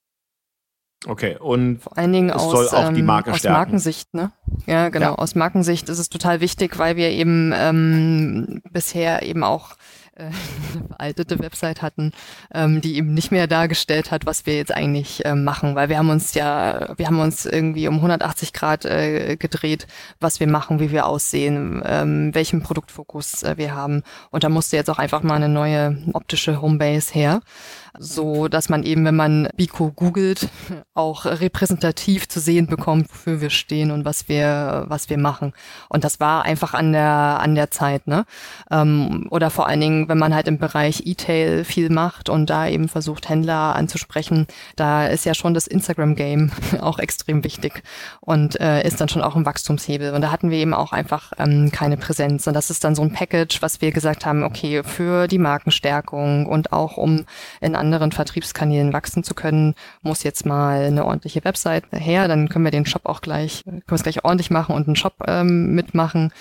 Okay, und vor allen Dingen aus, ähm, aus Markensicht, ne? Ja, genau. Ja. Aus Markensicht ist es total wichtig, weil wir eben ähm, bisher eben auch äh, veraltete Website hatten, ähm, die eben nicht mehr dargestellt hat, was wir jetzt eigentlich äh, machen, weil wir haben uns ja, wir haben uns irgendwie um 180 Grad äh, gedreht, was wir machen, wie wir aussehen, ähm, welchen Produktfokus äh, wir haben. Und da musste jetzt auch einfach mal eine neue optische Homebase her so dass man eben, wenn man Biko googelt, auch repräsentativ zu sehen bekommt, wofür wir stehen und was wir, was wir machen. Und das war einfach an der, an der Zeit, ne? Ähm, oder vor allen Dingen, wenn man halt im Bereich E-Tail viel macht und da eben versucht, Händler anzusprechen, da ist ja schon das Instagram-Game auch extrem wichtig und äh, ist dann schon auch ein Wachstumshebel. Und da hatten wir eben auch einfach ähm, keine Präsenz. Und das ist dann so ein Package, was wir gesagt haben, okay, für die Markenstärkung und auch um in anderen Vertriebskanälen wachsen zu können, muss jetzt mal eine ordentliche Website her. Dann können wir den Shop auch gleich, können wir es gleich ordentlich machen und einen Shop ähm, mitmachen.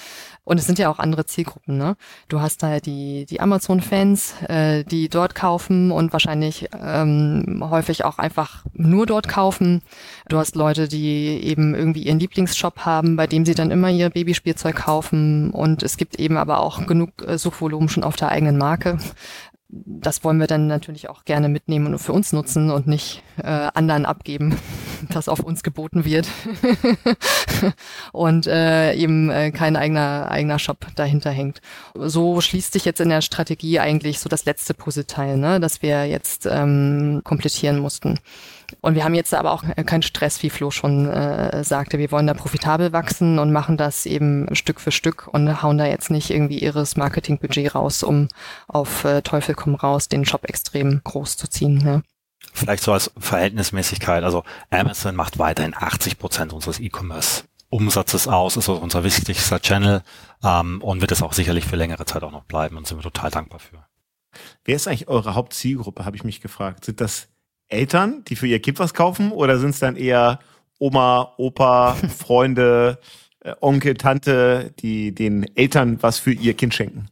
Und es sind ja auch andere Zielgruppen, ne? Du hast da die, die Amazon-Fans, äh, die dort kaufen und wahrscheinlich ähm, häufig auch einfach nur dort kaufen. Du hast Leute, die eben irgendwie ihren Lieblingsshop haben, bei dem sie dann immer ihr Babyspielzeug kaufen. Und es gibt eben aber auch genug äh, Suchvolumen schon auf der eigenen Marke das wollen wir dann natürlich auch gerne mitnehmen und für uns nutzen und nicht äh, anderen abgeben, das auf uns geboten wird und äh, eben äh, kein eigener eigener Shop dahinter hängt. So schließt sich jetzt in der Strategie eigentlich so das letzte Puzzleteil, ne, das wir jetzt ähm, komplettieren mussten. Und wir haben jetzt aber auch keinen Stress, wie Flo schon äh, sagte. Wir wollen da profitabel wachsen und machen das eben Stück für Stück und hauen da jetzt nicht irgendwie ihres Marketingbudget raus, um auf äh, Teufel komm raus den Shop extrem groß zu ziehen. Ne? Vielleicht so als Verhältnismäßigkeit. Also Amazon macht weiterhin 80 Prozent unseres E-Commerce. Umsatzes aus, ist also unser wichtigster Channel ähm, und wird es auch sicherlich für längere Zeit auch noch bleiben und sind wir total dankbar für. Wer ist eigentlich eure Hauptzielgruppe, habe ich mich gefragt. Sind das Eltern, die für ihr Kind was kaufen oder sind es dann eher Oma, Opa, Freunde, äh, Onkel, Tante, die den Eltern was für ihr Kind schenken?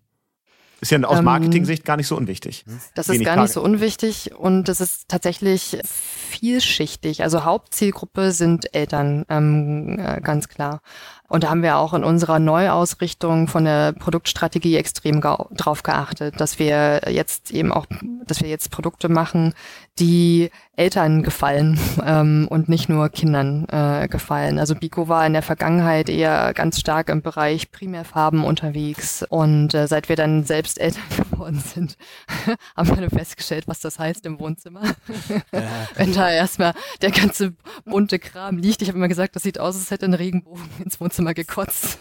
Ist ja aus ähm, Marketing-Sicht gar nicht so unwichtig. Das ist gar nicht so unwichtig und es ist tatsächlich vielschichtig. Also Hauptzielgruppe sind Eltern, ähm, äh, ganz klar. Und da haben wir auch in unserer Neuausrichtung von der Produktstrategie extrem drauf geachtet, dass wir jetzt eben auch, dass wir jetzt Produkte machen, die Eltern gefallen ähm, und nicht nur Kindern äh, gefallen. Also Biko war in der Vergangenheit eher ganz stark im Bereich Primärfarben unterwegs und äh, seit wir dann selbst Eltern geworden sind, haben wir festgestellt, was das heißt im Wohnzimmer. Wenn da erstmal der ganze bunte Kram liegt. Ich habe immer gesagt, das sieht aus, als hätte ein Regenbogen ins Wohnzimmer Wohnzimmer gekotzt.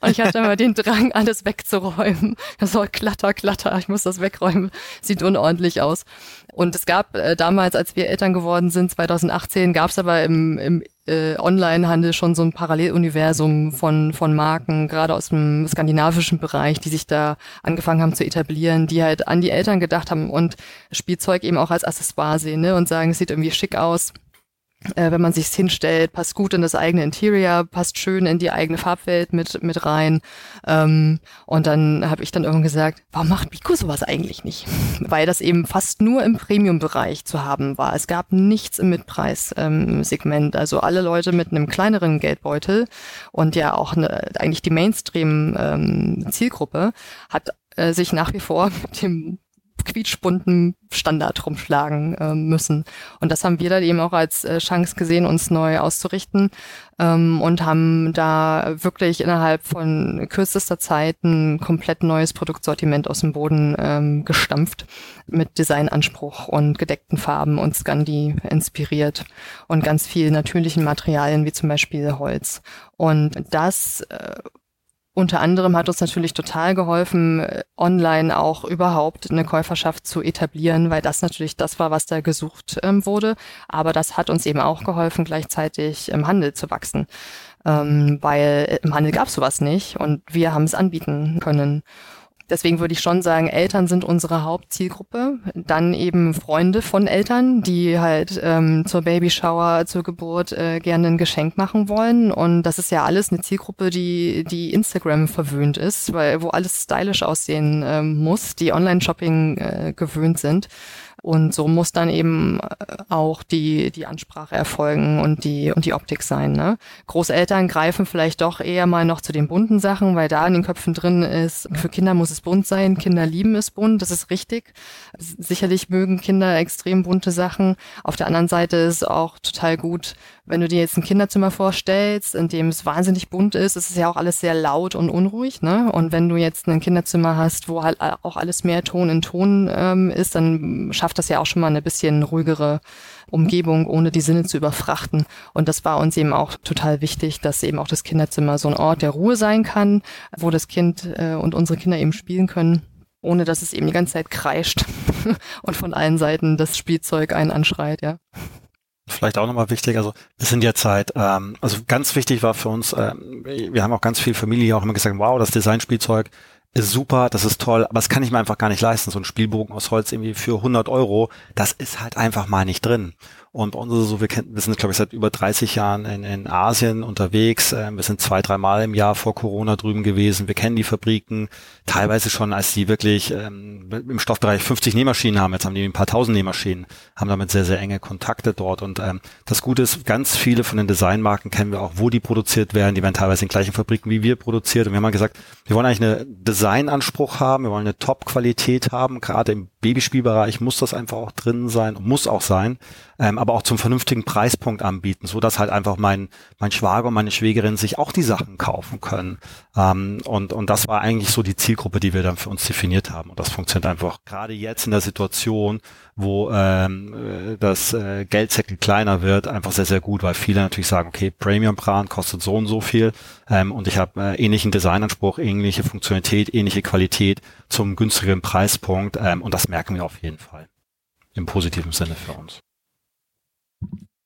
und ich hatte immer den Drang, alles wegzuräumen. Das war Klatter, Klatter, ich muss das wegräumen. Sieht unordentlich aus. Und es gab äh, damals, als wir Eltern geworden sind, 2018, gab es aber im, im äh, Online-Handel schon so ein Paralleluniversum von, von Marken, gerade aus dem skandinavischen Bereich, die sich da angefangen haben zu etablieren, die halt an die Eltern gedacht haben und Spielzeug eben auch als Accessoire sehen ne? und sagen, es sieht irgendwie schick aus äh, wenn man sich's hinstellt, passt gut in das eigene Interior, passt schön in die eigene Farbwelt mit mit rein. Ähm, und dann habe ich dann irgendwann gesagt, warum macht Biko sowas eigentlich nicht? Weil das eben fast nur im Premium-Bereich zu haben war. Es gab nichts im Mitpreis-Segment. Ähm, also alle Leute mit einem kleineren Geldbeutel und ja auch ne, eigentlich die Mainstream-Zielgruppe ähm, hat äh, sich nach wie vor mit dem quietschbunten Standard rumschlagen äh, müssen. Und das haben wir dann eben auch als äh, Chance gesehen, uns neu auszurichten ähm, und haben da wirklich innerhalb von kürzester Zeit ein komplett neues Produktsortiment aus dem Boden ähm, gestampft mit Designanspruch und gedeckten Farben und Scandi inspiriert und ganz viel natürlichen Materialien wie zum Beispiel Holz. Und das äh, unter anderem hat uns natürlich total geholfen, äh, online auch überhaupt eine Käuferschaft zu etablieren, weil das natürlich das war, was da gesucht ähm, wurde. Aber das hat uns eben auch geholfen, gleichzeitig im Handel zu wachsen, ähm, weil im Handel gab es sowas nicht und wir haben es anbieten können. Deswegen würde ich schon sagen, Eltern sind unsere Hauptzielgruppe. Dann eben Freunde von Eltern, die halt ähm, zur Babyshower, zur Geburt äh, gerne ein Geschenk machen wollen. Und das ist ja alles eine Zielgruppe, die, die Instagram verwöhnt ist, weil wo alles stylisch aussehen ähm, muss, die Online-Shopping äh, gewöhnt sind. Und so muss dann eben äh, auch die, die Ansprache erfolgen und die, und die Optik sein. Ne? Großeltern greifen vielleicht doch eher mal noch zu den bunten Sachen, weil da in den Köpfen drin ist, für Kinder muss es bunt sein, Kinder lieben es bunt, das ist richtig. Sicherlich mögen Kinder extrem bunte Sachen. Auf der anderen Seite ist auch total gut, wenn du dir jetzt ein Kinderzimmer vorstellst, in dem es wahnsinnig bunt ist, ist es ja auch alles sehr laut und unruhig. Ne? Und wenn du jetzt ein Kinderzimmer hast, wo halt auch alles mehr Ton in Ton ähm, ist, dann schafft das ja auch schon mal eine bisschen ruhigere Umgebung, ohne die Sinne zu überfrachten. Und das war uns eben auch total wichtig, dass eben auch das Kinderzimmer so ein Ort der Ruhe sein kann, wo das Kind äh, und unsere Kinder eben spielen können ohne dass es eben die ganze Zeit kreischt und von allen Seiten das Spielzeug einen anschreit, ja vielleicht auch nochmal wichtig, also wir sind jetzt halt, ähm, also ganz wichtig war für uns, ähm, wir haben auch ganz viel Familie auch immer gesagt, wow, das Designspielzeug ist super, das ist toll, aber das kann ich mir einfach gar nicht leisten. So ein Spielbogen aus Holz irgendwie für 100 Euro, das ist halt einfach mal nicht drin. Und bei uns ist es so, wir, kennen, wir sind, glaube ich, seit über 30 Jahren in, in Asien unterwegs. Ähm, wir sind zwei, dreimal im Jahr vor Corona drüben gewesen. Wir kennen die Fabriken. Teilweise schon, als die wirklich ähm, im Stoffbereich 50 Nähmaschinen haben. Jetzt haben die ein paar tausend Nähmaschinen, haben damit sehr, sehr enge Kontakte dort. Und ähm, das Gute ist, ganz viele von den Designmarken kennen wir auch, wo die produziert werden. Die werden teilweise in gleichen Fabriken wie wir produziert. Und wir haben mal gesagt, wir wollen eigentlich eine Designanspruch haben. Wir wollen eine Top-Qualität haben. Gerade im Babyspielbereich muss das einfach auch drin sein muss auch sein ähm, aber auch zum vernünftigen Preispunkt anbieten, so dass halt einfach mein mein Schwager und meine Schwägerin sich auch die Sachen kaufen können. Ähm, und und das war eigentlich so die Zielgruppe, die wir dann für uns definiert haben. Und das funktioniert einfach gerade jetzt in der Situation, wo ähm, äh, das äh, Geldsäckel kleiner wird, einfach sehr sehr gut, weil viele natürlich sagen, okay, Premium Brand kostet so und so viel ähm, und ich habe äh, ähnlichen Designanspruch, ähnliche Funktionalität, ähnliche Qualität zum günstigeren Preispunkt ähm, und das merken wir auf jeden Fall im positiven Sinne für uns.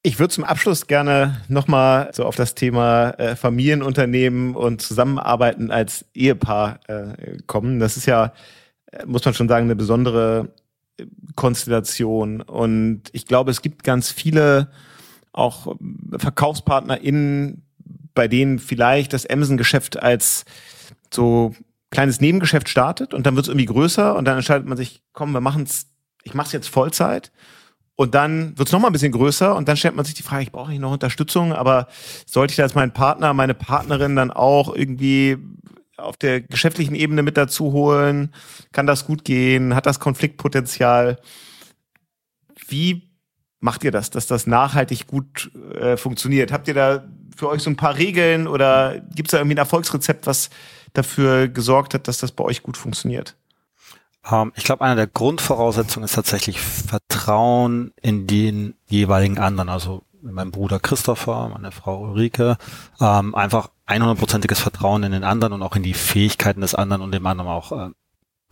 Ich würde zum Abschluss gerne nochmal so auf das Thema äh, Familienunternehmen und Zusammenarbeiten als Ehepaar äh, kommen. Das ist ja, äh, muss man schon sagen, eine besondere Konstellation. Und ich glaube, es gibt ganz viele auch VerkaufspartnerInnen, bei denen vielleicht das Amazon-Geschäft als so kleines Nebengeschäft startet und dann wird es irgendwie größer und dann entscheidet man sich, komm, wir machen es, ich mache es jetzt Vollzeit und dann wird es nochmal ein bisschen größer und dann stellt man sich die Frage, ich brauche nicht noch Unterstützung, aber sollte ich da als meinen Partner, meine Partnerin dann auch irgendwie auf der geschäftlichen Ebene mit dazu holen? Kann das gut gehen? Hat das Konfliktpotenzial? Wie macht ihr das, dass das nachhaltig gut äh, funktioniert? Habt ihr da für euch so ein paar Regeln oder gibt es da irgendwie ein Erfolgsrezept, was dafür gesorgt hat, dass das bei euch gut funktioniert? Ähm, ich glaube, eine der Grundvoraussetzungen ist tatsächlich Vertrauen in den jeweiligen anderen. Also mein Bruder Christopher, meine Frau Ulrike, ähm, einfach 100%iges Vertrauen in den anderen und auch in die Fähigkeiten des anderen und dem anderen auch äh,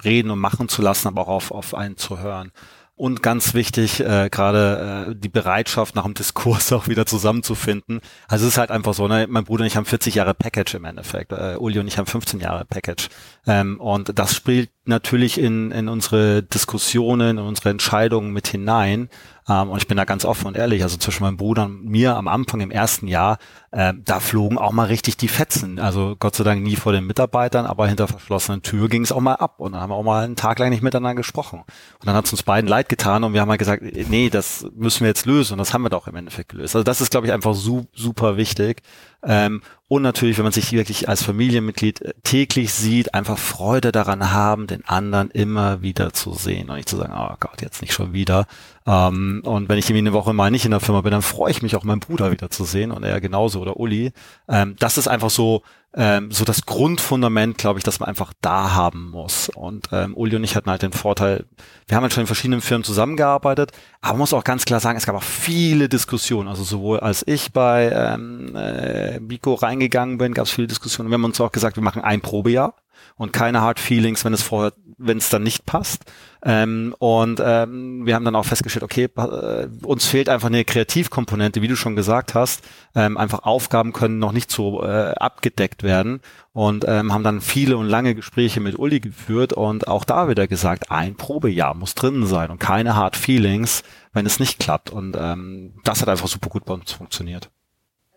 reden und machen zu lassen, aber auch auf, auf einen zu hören. Und ganz wichtig, äh, gerade äh, die Bereitschaft nach dem Diskurs auch wieder zusammenzufinden. Also es ist halt einfach so, ne? mein Bruder und ich haben 40 Jahre Package im Endeffekt. Äh, Uli und ich haben 15 Jahre Package. Ähm, und das spielt natürlich in, in unsere Diskussionen, in unsere Entscheidungen mit hinein. Ähm, und ich bin da ganz offen und ehrlich, also zwischen meinem Bruder und mir am Anfang im ersten Jahr, äh, da flogen auch mal richtig die Fetzen. Also Gott sei Dank nie vor den Mitarbeitern, aber hinter verschlossenen Tür ging es auch mal ab. Und dann haben wir auch mal einen Tag lang nicht miteinander gesprochen. Und dann hat es uns beiden leid getan und wir haben halt gesagt, nee, das müssen wir jetzt lösen. Und das haben wir doch im Endeffekt gelöst. Also das ist, glaube ich, einfach su super wichtig. Ähm, und natürlich, wenn man sich wirklich als Familienmitglied äh, täglich sieht, einfach Freude daran haben, den anderen immer wieder zu sehen und nicht zu sagen, oh Gott, jetzt nicht schon wieder. Ähm, und wenn ich irgendwie eine Woche mal nicht in der Firma bin, dann freue ich mich auch meinen Bruder wieder zu sehen und er genauso oder Uli. Ähm, das ist einfach so ähm, so das Grundfundament, glaube ich, dass man einfach da haben muss. Und ähm, Uli und ich hatten halt den Vorteil, wir haben halt schon in verschiedenen Firmen zusammengearbeitet, aber man muss auch ganz klar sagen, es gab auch viele Diskussionen. Also sowohl als ich bei ähm, äh, Biko reingegangen bin, gab es viele Diskussionen. Wir haben uns auch gesagt, wir machen ein Probejahr und keine Hard Feelings, wenn es vorher, wenn es dann nicht passt. Ähm, und ähm, wir haben dann auch festgestellt, okay, äh, uns fehlt einfach eine Kreativkomponente, wie du schon gesagt hast. Ähm, einfach Aufgaben können noch nicht so äh, abgedeckt werden und ähm, haben dann viele und lange Gespräche mit Uli geführt und auch da wieder gesagt, ein Probejahr muss drin sein und keine Hard Feelings, wenn es nicht klappt. Und ähm, das hat einfach super gut bei uns funktioniert.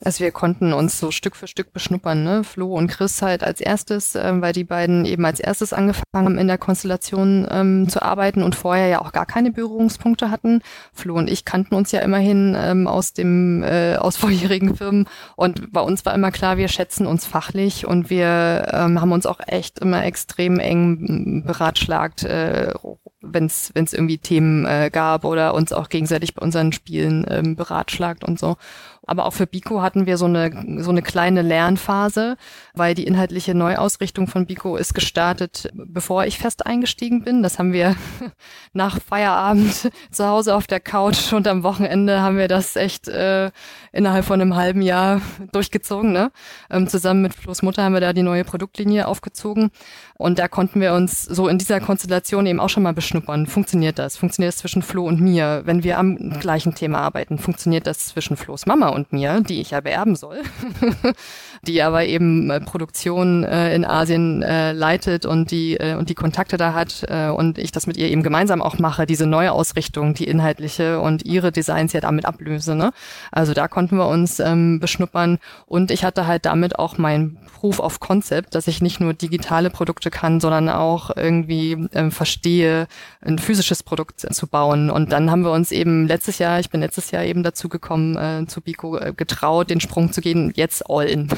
Also wir konnten uns so Stück für Stück beschnuppern, ne? Flo und Chris halt als erstes, ähm, weil die beiden eben als erstes angefangen haben, in der Konstellation ähm, zu arbeiten und vorher ja auch gar keine Berührungspunkte hatten. Flo und ich kannten uns ja immerhin ähm, aus dem äh, aus vorherigen Firmen und bei uns war immer klar, wir schätzen uns fachlich und wir ähm, haben uns auch echt immer extrem eng beratschlagt, äh, wenn es irgendwie Themen äh, gab oder uns auch gegenseitig bei unseren Spielen ähm, beratschlagt und so. Aber auch für Biko hatten wir so eine, so eine kleine Lernphase, weil die inhaltliche Neuausrichtung von Biko ist gestartet, bevor ich fest eingestiegen bin. Das haben wir nach Feierabend zu Hause auf der Couch und am Wochenende haben wir das echt äh, innerhalb von einem halben Jahr durchgezogen. Ne? Ähm, zusammen mit Flo's Mutter haben wir da die neue Produktlinie aufgezogen. Und da konnten wir uns so in dieser Konstellation eben auch schon mal beschnuppern. Funktioniert das? Funktioniert das zwischen Flo und mir? Wenn wir am gleichen Thema arbeiten, funktioniert das zwischen Flo's Mama und mir, die ich ja beerben soll, die aber eben äh, Produktion äh, in Asien äh, leitet und die äh, und die Kontakte da hat äh, und ich das mit ihr eben gemeinsam auch mache, diese neue Ausrichtung, die inhaltliche und ihre Designs ja damit ablöse. Ne? Also da konnten wir uns ähm, beschnuppern und ich hatte halt damit auch mein Proof of Concept, dass ich nicht nur digitale Produkte kann, sondern auch irgendwie ähm, verstehe, ein physisches Produkt zu bauen. Und dann haben wir uns eben letztes Jahr, ich bin letztes Jahr eben dazu gekommen, äh, zu Bico äh, getraut, den Sprung zu gehen, jetzt all in.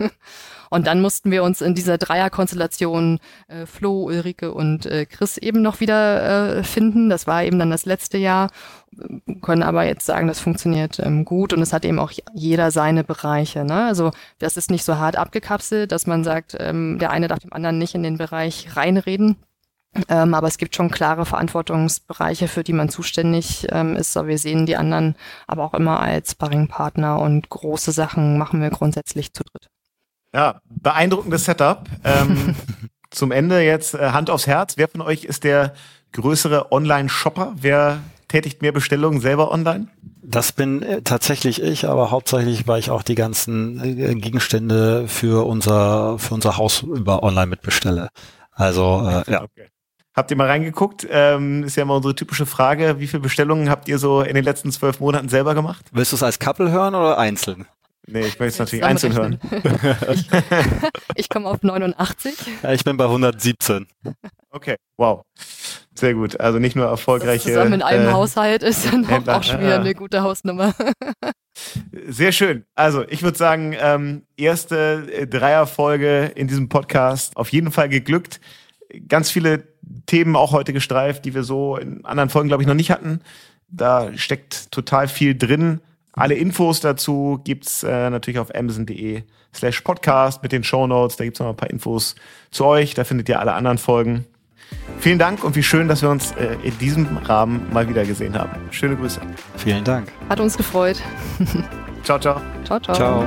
und dann mussten wir uns in dieser Dreierkonstellation äh, Flo, Ulrike und äh, Chris eben noch wieder äh, finden. Das war eben dann das letzte Jahr. Können aber jetzt sagen, das funktioniert ähm, gut und es hat eben auch jeder seine Bereiche. Ne? Also das ist nicht so hart abgekapselt, dass man sagt, ähm, der eine darf dem anderen nicht in den Bereich reinreden. Ähm, aber es gibt schon klare Verantwortungsbereiche, für die man zuständig ähm, ist. Aber wir sehen die anderen aber auch immer als Sparringpartner und große Sachen machen wir grundsätzlich zu dritt. Ja, beeindruckendes Setup. Ähm, zum Ende jetzt äh, Hand aufs Herz. Wer von euch ist der größere Online-Shopper? Wer tätigt mehr Bestellungen selber online? Das bin äh, tatsächlich ich, aber hauptsächlich, weil ich auch die ganzen äh, Gegenstände für unser für unser Haus über online mitbestelle. Also äh, ja. Okay. Habt ihr mal reingeguckt? Ähm, ist ja immer unsere typische Frage. Wie viele Bestellungen habt ihr so in den letzten zwölf Monaten selber gemacht? Willst du es als Couple hören oder einzeln? Nee, ich möchte es natürlich einzeln hören. ich, ich komme auf 89. Ja, ich bin bei 117. Okay, wow. Sehr gut. Also nicht nur erfolgreiche. Das zusammen in einem äh, Haushalt ist dann auch, auch schon wieder eine gute Hausnummer. Sehr schön. Also ich würde sagen, ähm, erste äh, Dreierfolge in diesem Podcast auf jeden Fall geglückt. Ganz viele Themen auch heute gestreift, die wir so in anderen Folgen, glaube ich, noch nicht hatten. Da steckt total viel drin. Alle Infos dazu gibt's äh, natürlich auf amazon.de slash podcast mit den Show Notes. Da gibt's noch ein paar Infos zu euch. Da findet ihr alle anderen Folgen. Vielen Dank und wie schön, dass wir uns äh, in diesem Rahmen mal wieder gesehen haben. Schöne Grüße. Vielen Dank. Hat uns gefreut. ciao, ciao. Ciao, ciao. Ciao.